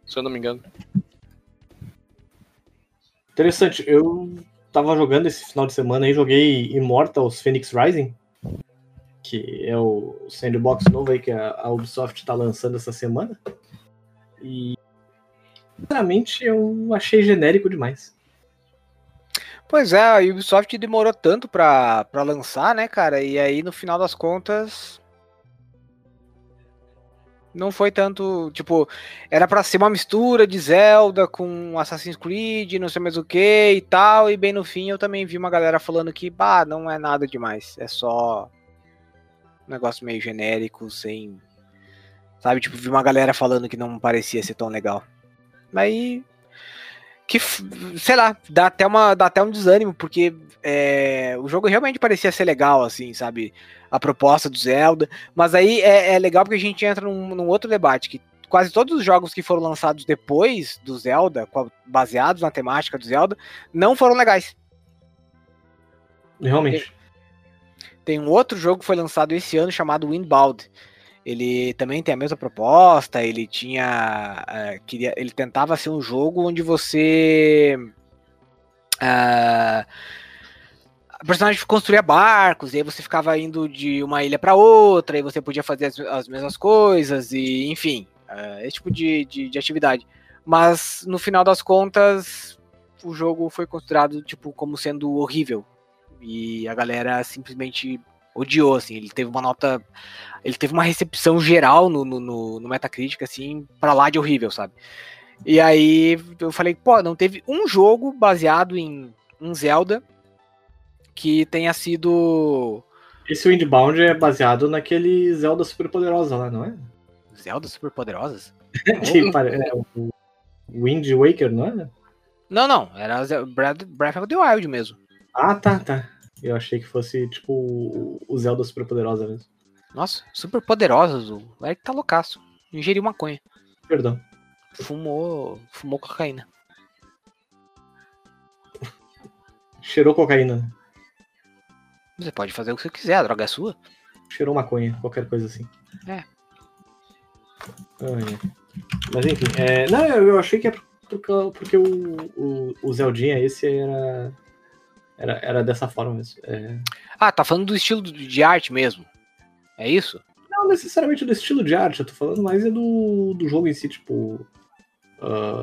Se eu não me engano. Interessante. Eu tava jogando esse final de semana aí, joguei Immortals Phoenix Rising, que é o sandbox novo aí que a, Ubisoft tá lançando essa semana. E sinceramente eu achei genérico demais. Pois é, a Ubisoft demorou tanto pra, pra lançar, né, cara? E aí, no final das contas, não foi tanto, tipo, era para ser uma mistura de Zelda com Assassin's Creed, não sei mais o que e tal, e bem no fim eu também vi uma galera falando que, bah, não é nada demais, é só um negócio meio genérico, sem, sabe, tipo, vi uma galera falando que não parecia ser tão legal. Aí, que, sei lá, dá até, uma, dá até um desânimo, porque é, o jogo realmente parecia ser legal, assim, sabe? A proposta do Zelda. Mas aí é, é legal porque a gente entra num, num, outro debate, que quase todos os jogos que foram lançados depois do Zelda, baseados na temática do Zelda, não foram legais. Realmente. Tem, tem um outro jogo que foi lançado esse ano chamado Windbound. Ele também tem a mesma proposta, ele tinha. Uh, queria, ele tentava ser um jogo onde você. Uh, a personagem construía barcos, e aí você ficava indo de uma ilha para outra, e você podia fazer as, as mesmas coisas, e enfim, uh, esse tipo de, de, de, atividade. Mas no final das contas, o jogo foi considerado tipo como sendo horrível. E a galera simplesmente odiou, assim, ele teve uma nota. Ele teve uma recepção geral no, no, no Metacritic, assim, pra lá de horrível, sabe? E aí eu falei, pô, não teve um jogo baseado em um Zelda que tenha sido. Esse Windbound é baseado naquele Zelda Super Poderosa lá, não é? Zelda Super Poderosas? que é o Wind Waker, não é? Não, não, era Breath of the Wild mesmo. Ah, tá, tá. Eu achei que fosse tipo o Zelda Super Poderosa mesmo. Nossa, super poderosas, o Eric tá loucaço. Ingeriu maconha. Perdão. Fumou. Fumou cocaína. Cheirou cocaína. Você pode fazer o que você quiser, a droga é sua. Cheirou maconha, qualquer coisa assim. É. Mas enfim, é... não, eu achei que é porque, porque o, o, o Zeldinha esse era, era, era dessa forma mesmo. É... Ah, tá falando do estilo de arte mesmo. É isso? Não necessariamente do estilo de arte, eu tô falando mais é do, do jogo em si, tipo. Uh...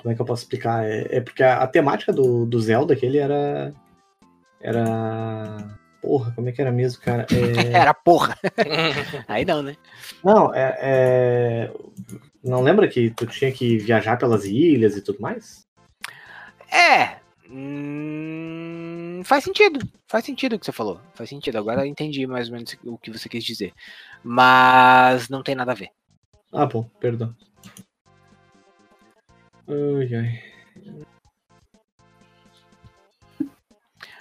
Como é que eu posso explicar? É, é porque a, a, temática do, do Zelda, aquele era era. Porra, como é que era mesmo, cara? É... era porra. Aí não, né? Não, é, é, Não lembra que tu tinha que viajar pelas ilhas e tudo mais? É. Hum... Faz sentido. Faz sentido o que você falou. Faz sentido. Agora eu entendi mais ou menos o que você quis dizer. Mas não tem nada a ver. Ah, bom, perdão. Ai, ai.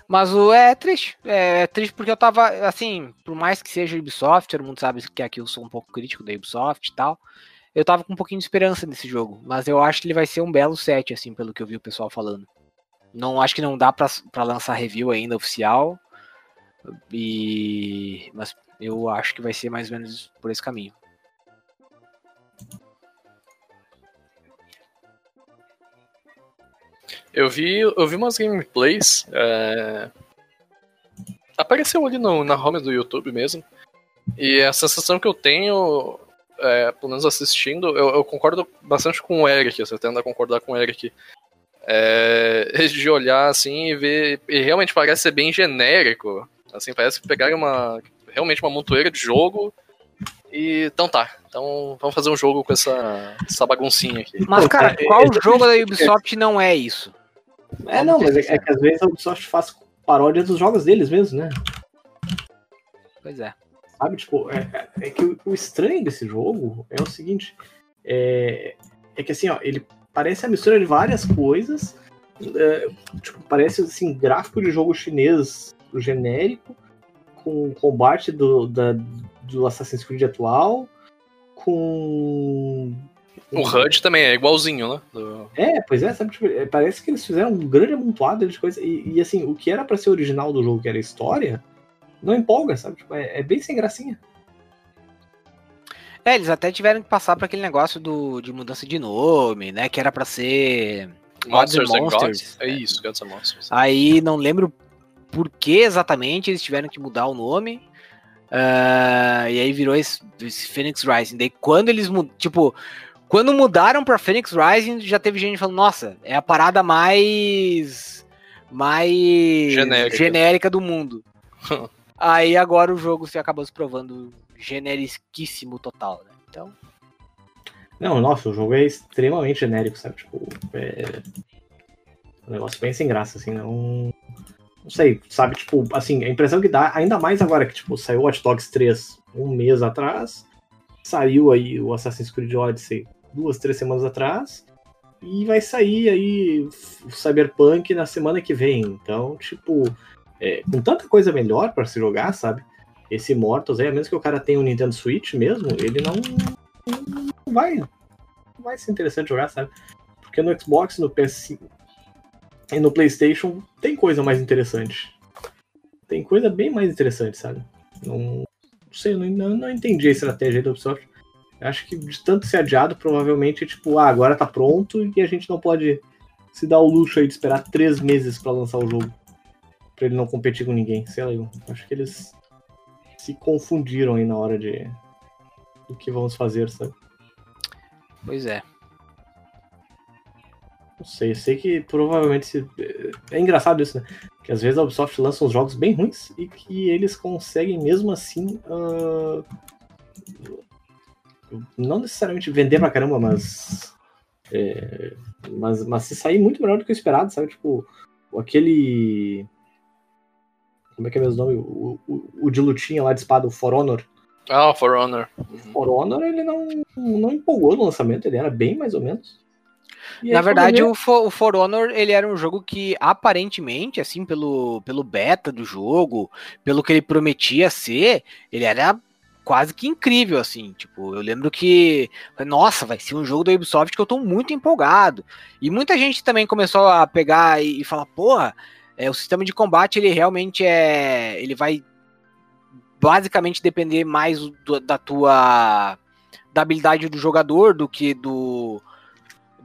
Mas o é triste. É, é, triste porque eu tava, assim, por mais que seja Ubisoft, todo mundo sabe que aqui eu sou um pouco crítico da Ubisoft e tal. Eu tava com um pouquinho de esperança nesse jogo. Mas eu acho que ele vai ser um belo set, assim, pelo que eu vi o pessoal falando. Não acho que não dá pra lançar review ainda oficial. E mas eu acho que vai ser mais ou menos por esse caminho. Eu vi, eu vi umas gameplays. é, Apareceu ali no, na home do YouTube mesmo. E a sensação que eu tenho, é, pelo menos assistindo, eu, eu concordo bastante com o Eric, você tenta concordar com o Eric. É, de olhar assim e ver. E realmente parece ser bem genérico. Assim, parece que pegaram uma. Realmente uma montoeira de jogo. E então tá. Então vamos fazer um jogo com essa, essa baguncinha aqui. Mas, cara, é- qual é- jogo da Ubisoft não é isso? É, não, mas é, é que às vezes a Ubisoft faz paródia dos jogos deles mesmo, né? Pois é. Sabe, tipo, é, é- é que o, o estranho desse jogo é o seguinte: é, é que assim, ó, ele parece a mistura de várias coisas. é, tipo, parece assim, gráfico de jogo chinês genérico, com combate do, da- do Assassin's Creed atual, com. O HUD também é igualzinho, né? Do- É, pois é, sabe? Tipo, é, parece que eles fizeram um grande amontoado de coisa. E, e, assim, o que era pra ser original do jogo, que era a história, não empolga, sabe? Tipo, é, é bem sem gracinha. É, eles até tiveram que passar para aquele negócio do, de mudança de nome, né? Que era pra ser Gods Monsters and Monsters. Gods. É isso, Gods and Monsters. Aí não lembro por que exatamente eles tiveram que mudar o nome. Ah, e aí virou esse, esse Phoenix Rising. Daí quando eles tipo, quando mudaram pra Phoenix Rising, já teve gente falando, nossa, é a parada mais mais Genérica. genérica do mundo. aí agora o jogo se acabou se provando generiquíssimo total, né? Então, Não, nossa, o jogo é extremamente genérico, sabe? Tipo, é. Um negócio bem sem graça, assim, não. Não sei, sabe? Tipo, assim, a impressão que dá, ainda mais agora que, tipo, saiu Watch Dogs 3 um mês atrás, saiu aí o Assassin's Creed Odyssey duas, três semanas atrás, e vai sair aí o Cyberpunk na semana que vem. Então, tipo, é, com tanta coisa melhor pra se jogar, sabe? Esse Immortals aí, a menos que o cara tenha um Nintendo Switch mesmo, ele não, não vai, não vai ser interessante jogar, sabe? Porque no Xbox, no PS5 e no PlayStation tem coisa mais interessante. Tem coisa bem mais interessante, sabe? Não, não sei, não, não, entendi a estratégia da Ubisoft. Acho que de tanto ser adiado, provavelmente, tipo, ah, agora tá pronto e a gente não pode se dar o luxo aí de esperar três meses pra lançar o jogo. Pra ele não competir com ninguém. Sei lá, eu acho que eles se confundiram aí na hora de do que vamos fazer, sabe? pois é. Não sei, eu sei que provavelmente se... é engraçado isso, né? Que às vezes a Ubisoft lança uns jogos bem ruins e que eles conseguem mesmo assim ah, não necessariamente vender pra caramba, mas, é, mas mas se sair muito melhor do que o esperado, sabe? Tipo, aquele como é que é mesmo o nome? O, o, o de lutinha lá de espada, o For Honor. Ah, For Honor. For Honor, ele não, não empolgou no lançamento, ele era bem mais ou menos. E Na verdade, o, For, o For Honor, ele era um jogo que, aparentemente, assim, pelo, pelo beta do jogo, pelo que ele prometia ser, ele era quase que incrível, assim, tipo, eu lembro que, nossa, vai ser um jogo da Ubisoft que eu tô muito empolgado, e muita gente também começou a pegar e, e falar, porra, é, o sistema de combate, ele realmente é, ele vai basicamente depender mais do- da tua, da habilidade do jogador do que do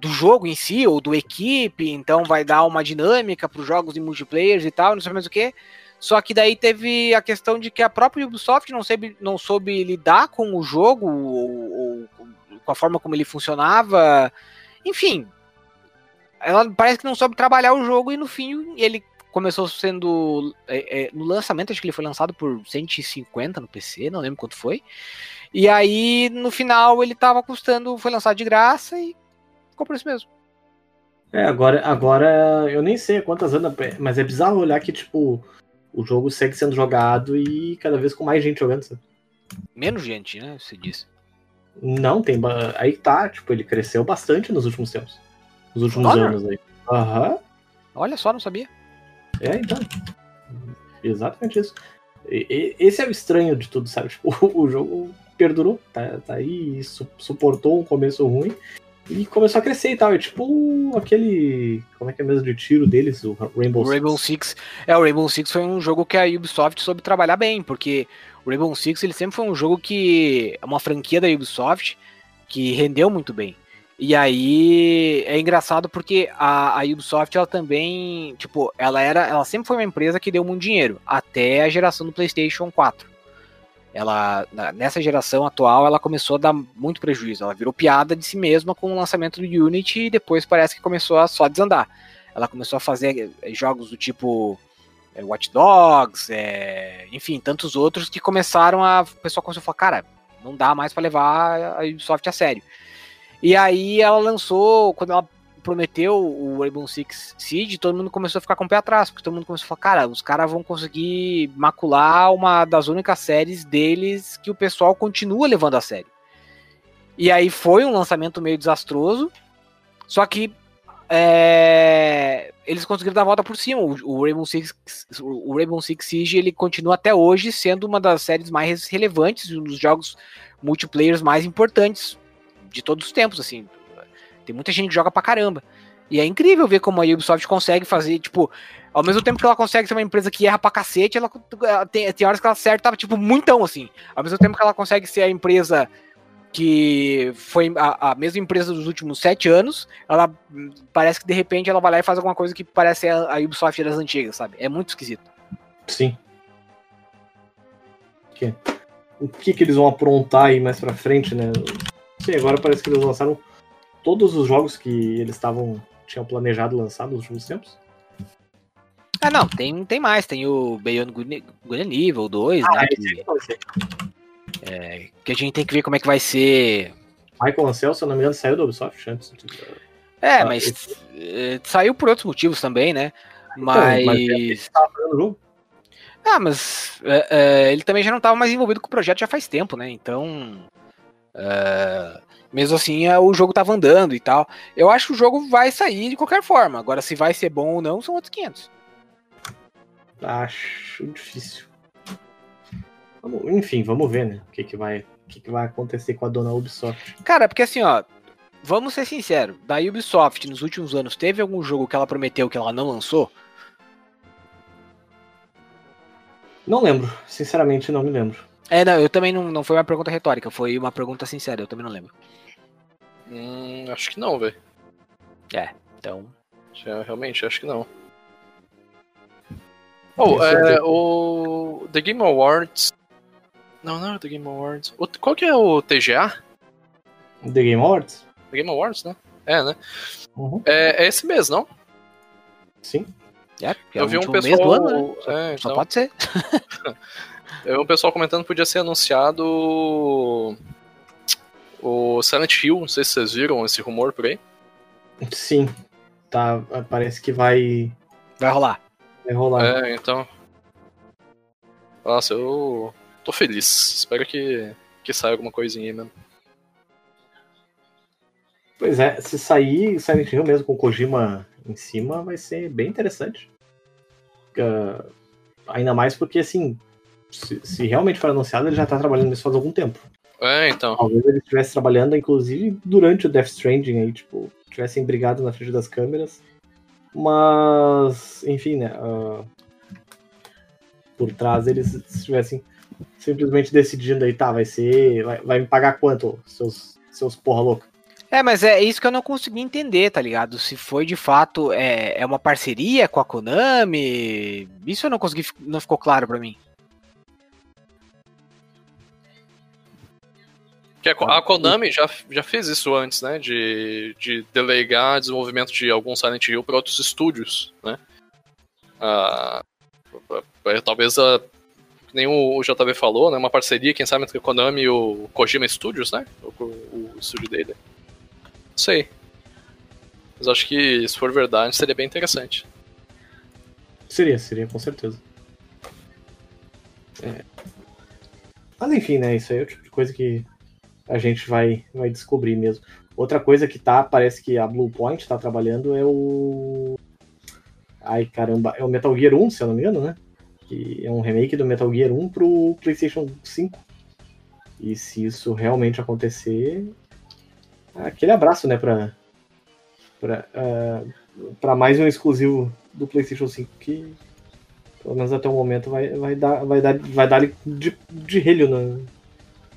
do jogo em si, ou do equipe, então vai dar uma dinâmica para os jogos em multiplayer e tal, não sei mais o que. Só que daí teve a questão de que a própria Ubisoft não soube, não soube lidar com o jogo, ou, ou com a forma como ele funcionava. Enfim, ela parece que não soube trabalhar o jogo e no fim ele começou sendo. é, é, no lançamento, acho que ele foi lançado por 150 no PC, não lembro quanto foi. E aí, no final, ele tava custando, foi lançado de graça e ficou por isso mesmo. É, agora, agora eu nem sei quantas anos, mas é bizarro olhar que, tipo, o jogo segue sendo jogado e cada vez com mais gente jogando, sabe? Menos gente, né? Você disse. Não, tem. Aí tá, tipo, ele cresceu bastante nos últimos tempos. Nos últimos Honor? anos aí. Aham. Olha só, não sabia. É, então. Exatamente isso. E- e- esse é o estranho de tudo, sabe? Tipo, o jogo perdurou, tá, tá aí, su- suportou um começo ruim. E começou a crescer e tal. É tipo aquele. Como é que é mesmo de tiro deles? O Rainbow, O Rainbow Six. É, o Rainbow Six foi um jogo que a Ubisoft soube trabalhar bem, porque o Rainbow Six ele sempre foi um jogo que. é uma franquia da Ubisoft que rendeu muito bem. E aí é engraçado porque a, a Ubisoft ela também, tipo, ela era, ela sempre foi uma empresa que deu muito dinheiro até a geração do PlayStation 4. Ela nessa geração atual ela começou a dar muito prejuízo. Ela virou piada de si mesma com o lançamento do Unity e depois parece que começou a só desandar. Ela começou a fazer eh, jogos do tipo eh, Watch Dogs, eh, enfim, tantos outros que começaram a. O pessoal começou a falar, cara, não dá mais pra levar a Ubisoft a sério. E aí ela lançou, quando ela prometeu o Rainbow Six Siege, todo mundo começou a ficar com o pé atrás, porque todo mundo começou a falar, cara, os caras vão conseguir macular uma das únicas séries deles que o pessoal continua levando a sério. E aí foi um lançamento meio desastroso, só que é, eles conseguiram dar a volta por cima. O, o Rainbow Six, o Rainbow Six Siege ele continua até hoje sendo uma das séries mais relevantes, um dos jogos multiplayers mais importantes de todos os tempos, assim. Tem muita gente que joga pra caramba. E é incrível ver como a Ubisoft consegue fazer, tipo, ao mesmo tempo que ela consegue ser uma empresa que erra pra cacete, ela ela tem, tem horas que ela acerta, tipo, muitão, assim. Ao mesmo tempo que ela consegue ser a empresa que foi a, a mesma empresa dos últimos sete anos, ela parece que de repente ela vai lá e faz alguma coisa que parece a, a Ubisoft das antigas, sabe? É muito esquisito. Sim. Que- O que, que eles vão aprontar aí mais pra frente, né? Sim, agora parece que eles lançaram todos os jogos que eles estavam tinham planejado lançar nos últimos tempos. Ah, não, tem, tem mais. Tem o Beyond Good, Evil 2, né? Que, que a gente tem que ver como é que vai ser. Michael Ansel, se eu não me engano, saiu do Ubisoft antes. É, Ah, mas esse- eh, saiu por outros motivos também, né? Então, Mas. mas fazendo o jogo. Ah, mas é, é, ele também já não estava mais envolvido com o projeto já faz tempo, né? Então. É, mesmo assim, é, o jogo tava andando e tal. Eu acho que o jogo vai sair de qualquer forma. Agora, se vai ser bom ou não, são outros 500. Acho difícil. Vamos- enfim, vamos ver, né? O que, que, vai, o que, que vai acontecer com a dona Ubisoft. Cara, porque assim, ó. Vamos ser sinceros. Da Ubisoft, nos últimos anos, teve algum jogo que ela prometeu que ela não lançou? Não lembro, sinceramente não me lembro. É, não, eu também não, não foi uma pergunta retórica, foi uma pergunta sincera, eu também não lembro. Hum, acho que não, velho. Então. Já, Realmente, acho que não. Oh, é, é- o The Game Awards. Não, não é o The Game Awards. O- qual que é o TGA? The Game Awards? The Game Awards, né? É, né? Uhum. É, é esse mês, não? Sim. É, é Eu vi um pessoal. do ano, né? Só, é, só então, pode ser. eu vi um pessoal comentando que podia ser anunciado o- Silent Hill. Não sei se vocês viram esse rumor por aí. Sim. Tá, parece que vai, Vai rolar. vai rolar. É, então. Nossa, eu tô feliz. Espero que, que saia alguma coisinha aí mesmo. Pois é, se sair Silent Hill mesmo com o Kojima em cima, vai ser bem interessante. Ah, ainda mais porque, assim, se, se realmente for anunciado, ele já tá trabalhando nisso faz algum tempo. É, então. Talvez ele estivesse trabalhando, inclusive, durante o Death Stranding aí, tipo, tivessem brigado na frente das câmeras. Mas, enfim, né? ah, por trás eles estivessem simplesmente decidindo aí, tá, vai ser. Vai, vai me pagar quanto, seus, seus porra louca? É, mas é isso que eu não consegui entender, tá ligado? Se foi de fato é, é uma parceria com a Konami. Isso eu não consegui, não ficou claro pra mim. Que a, Ko- a Konami já, já fez isso antes, né? De, de delegar desenvolvimento de algum Silent Hill para outros estúdios, né? Ah, pra- talvez a, nem o, JV falou, né? Uma parceria, quem sabe, entre a Konami e o Kojima Studios, né? O, o, o estúdio dele. Não sei. Mas acho que, se for verdade, seria bem interessante. Seria, seria, com certeza. É. Mas enfim, né? Isso aí é o tipo de coisa que a gente vai, vai descobrir mesmo. Outra coisa que tá, parece que a Blue Point tá trabalhando é o. Ai caramba, é o Metal Gear 1, se eu não me engano, né? Que é um remake do Metal Gear 1 pro PlayStation 5. E se isso realmente acontecer, aquele abraço, né, pra, pra, uh, pra mais um exclusivo do PlayStation 5 que, pelo menos até o momento, vai, vai dar, vai dar, vai dar de, de relho na,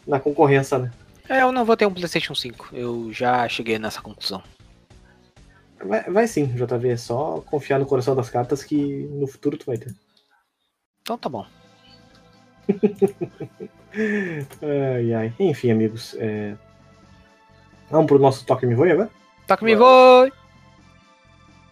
na concorrência, né? É, eu não vou ter um PlayStation 5. Eu já cheguei nessa conclusão. Vai, vai sim, JV. É só confiar no coração das cartas que no futuro tu vai ter. Então tá bom. ai, ai. Enfim, amigos. É... Vamos pro nosso Toque Me Voe agora? Toque Me Voe!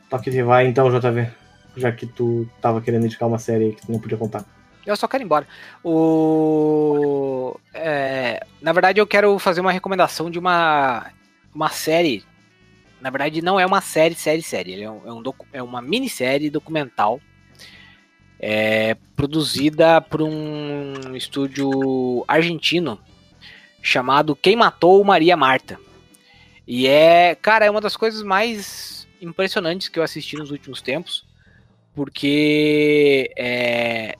Toque Me Vai então, JV. Já que tu tava querendo indicar uma série aí que tu não podia contar. Eu só quero ir embora. O... É... Na verdade, eu quero fazer uma recomendação de uma, uma série. Na verdade, não é uma série, série, série. É, um, é, um docu... é uma minissérie documental é, produzida por um estúdio argentino chamado Quem Matou Maria Marta. E é, cara, é uma das coisas mais impressionantes que eu assisti nos últimos tempos, porque é,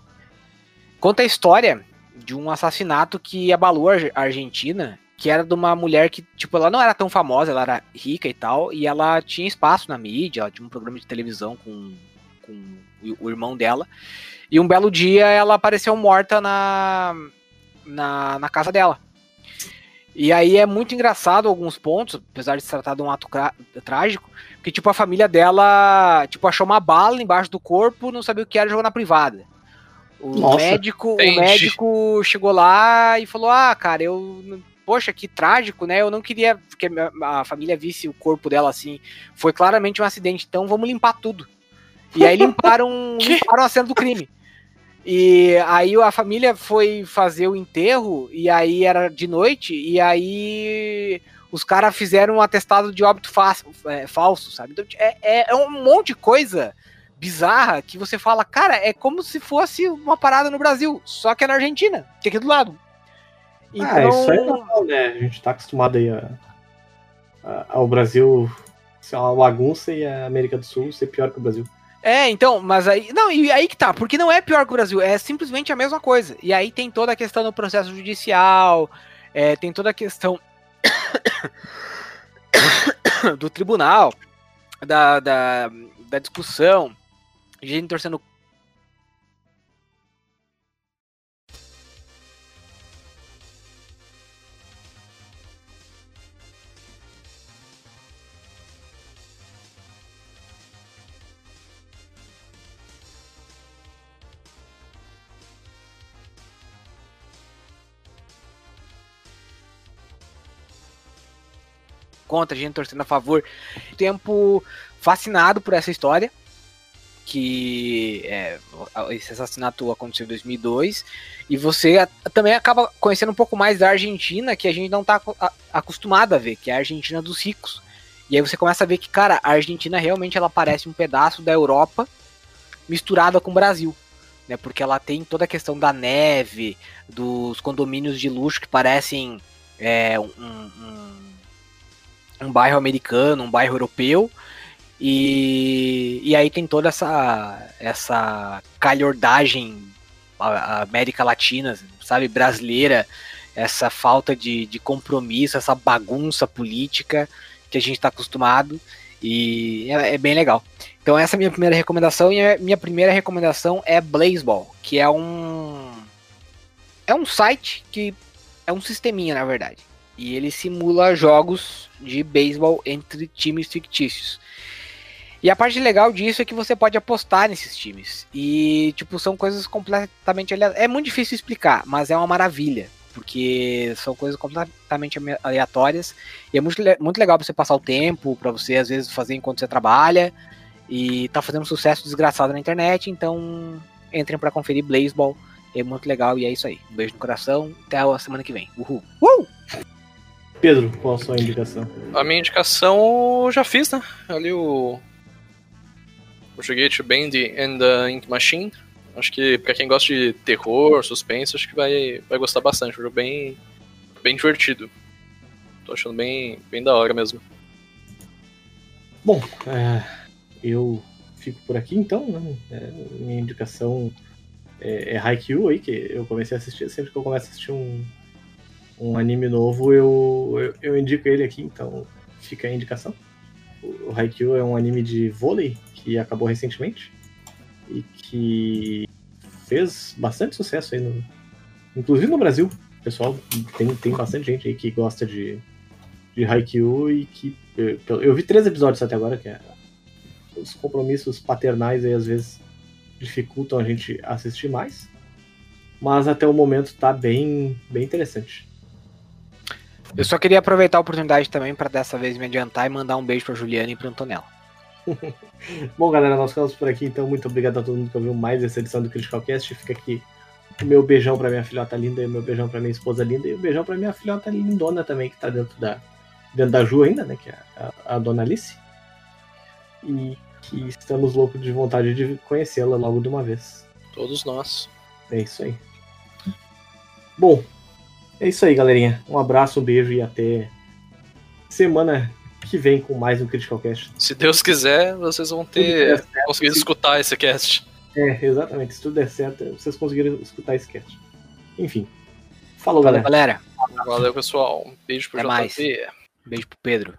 conta a história de um assassinato que abalou a Argentina, que era de uma mulher que, tipo, ela não era tão famosa, ela era rica e tal, e ela tinha espaço na mídia, ela tinha um programa de televisão com, com o irmão dela. E um belo dia ela apareceu morta na, na, na casa dela. E aí é muito engraçado alguns pontos, apesar de se tratar de um ato trágico, que tipo a família dela, tipo achou uma bala embaixo do corpo, não sabia o que era, jogou na privada. O Nossa, médico, entendi. o médico chegou lá e falou: "Ah, cara, eu poxa, que trágico, né? Eu não queria que a família visse o corpo dela assim. Foi claramente um acidente, então vamos limpar tudo." E aí limparam, limparam a cena do crime. E aí a família foi fazer o enterro, e aí era de noite, e aí os caras fizeram um atestado de óbito é, falso, sabe? Então, é, é, é, um monte de coisa bizarra que você fala, cara, é como se fosse uma parada no Brasil, só que é na Argentina, que é aqui do lado. Então... Ah, isso é normal, né? A gente tá acostumado aí a, a, ao Brasil ser uma bagunça e a América do Sul ser pior que o Brasil. É, então, mas aí. Não, e aí que tá, porque não é pior que o Brasil, é simplesmente a mesma coisa. E aí tem toda a questão do processo judicial, é, tem toda a questão do tribunal, da, da, da discussão, gente torcendo contra, gente torcendo a favor. Tempo fascinado por essa história, que é, esse assassinato aconteceu em 2002, e você também acaba conhecendo um pouco mais da Argentina, que a gente não está acostumado a ver, que é a Argentina dos ricos. E aí você começa a ver que, cara, a Argentina realmente ela parece um pedaço da Europa misturada com o Brasil. Né, porque ela tem toda a questão da neve, dos condomínios de luxo que parecem é, um, um um bairro americano, um bairro europeu. E, e aí tem toda essa, essa calhordagem América Latina, sabe, brasileira, essa falta de, de compromisso, essa bagunça política que a gente está acostumado. E é, é, bem legal. Então essa é a minha primeira recomendação. E a minha primeira recomendação é Blazeball, que é um. É um site que. É um sisteminha, na verdade. E ele simula jogos de beisebol entre times fictícios. E a parte legal disso é que você pode apostar nesses times. E, tipo, são coisas completamente aleatórias. É muito difícil explicar, mas é uma maravilha. Porque são coisas completamente aleatórias. E é muito, muito legal pra você passar o tempo, para você, às vezes, fazer enquanto você trabalha. E tá fazendo um sucesso desgraçado na internet. Então, entrem para conferir Blazeball. É muito legal e é isso aí. Um beijo no coração. Até a semana que vem. Uhul! Uh! Pedro, qual a sua indicação? A minha indicação eu já fiz, né? Ali o. Eu joguei To Band and the Ink Machine. Acho que pra quem gosta de terror, suspense, acho que vai, vai gostar bastante. Um jogo bem, bem divertido. Tô achando bem, bem da hora mesmo. Bom, é, eu fico por aqui então, né? É, minha indicação é, é Haikyuu aí, que eu comecei a assistir. Sempre que eu começo a assistir um, um anime novo, eu, eu, eu, indico ele aqui, então fica a indicação. O Haikyuu é um anime de vôlei que acabou recentemente e que fez bastante sucesso aí, no, inclusive no Brasil. Pessoal, tem, tem bastante gente aí que gosta de, de Haikyuu e que. Eu, eu vi três episódios até agora, que é, os compromissos paternais aí às vezes dificultam a gente assistir mais. Mas até o momento tá bem, bem interessante. Eu só queria aproveitar a oportunidade também para dessa vez me adiantar e mandar um beijo pra Juliana e pro Antonella. Bom, galera, nós ficamos por aqui, então muito obrigado a todo mundo que ouviu mais essa edição do Critical Cast. Fica aqui o meu beijão pra minha filhota linda e o meu beijão pra minha esposa linda e o beijão pra minha filhota lindona também, que tá dentro da, dentro da Ju ainda, né, que é a, a dona Alice. E que estamos loucos de vontade de conhecê-la logo de uma vez. Todos nós. É isso aí. Bom, é isso aí, galerinha. Um abraço, um beijo e até semana que vem com mais um Critical Cast. Se Deus quiser, vocês vão ter conseguido escutar esse cast. É, exatamente. Se tudo der certo, vocês conseguiram escutar esse cast. Enfim. Falou, Valeu, galera. galera. Valeu, pessoal. Um beijo pro Até JP. mais. Beijo pro Pedro.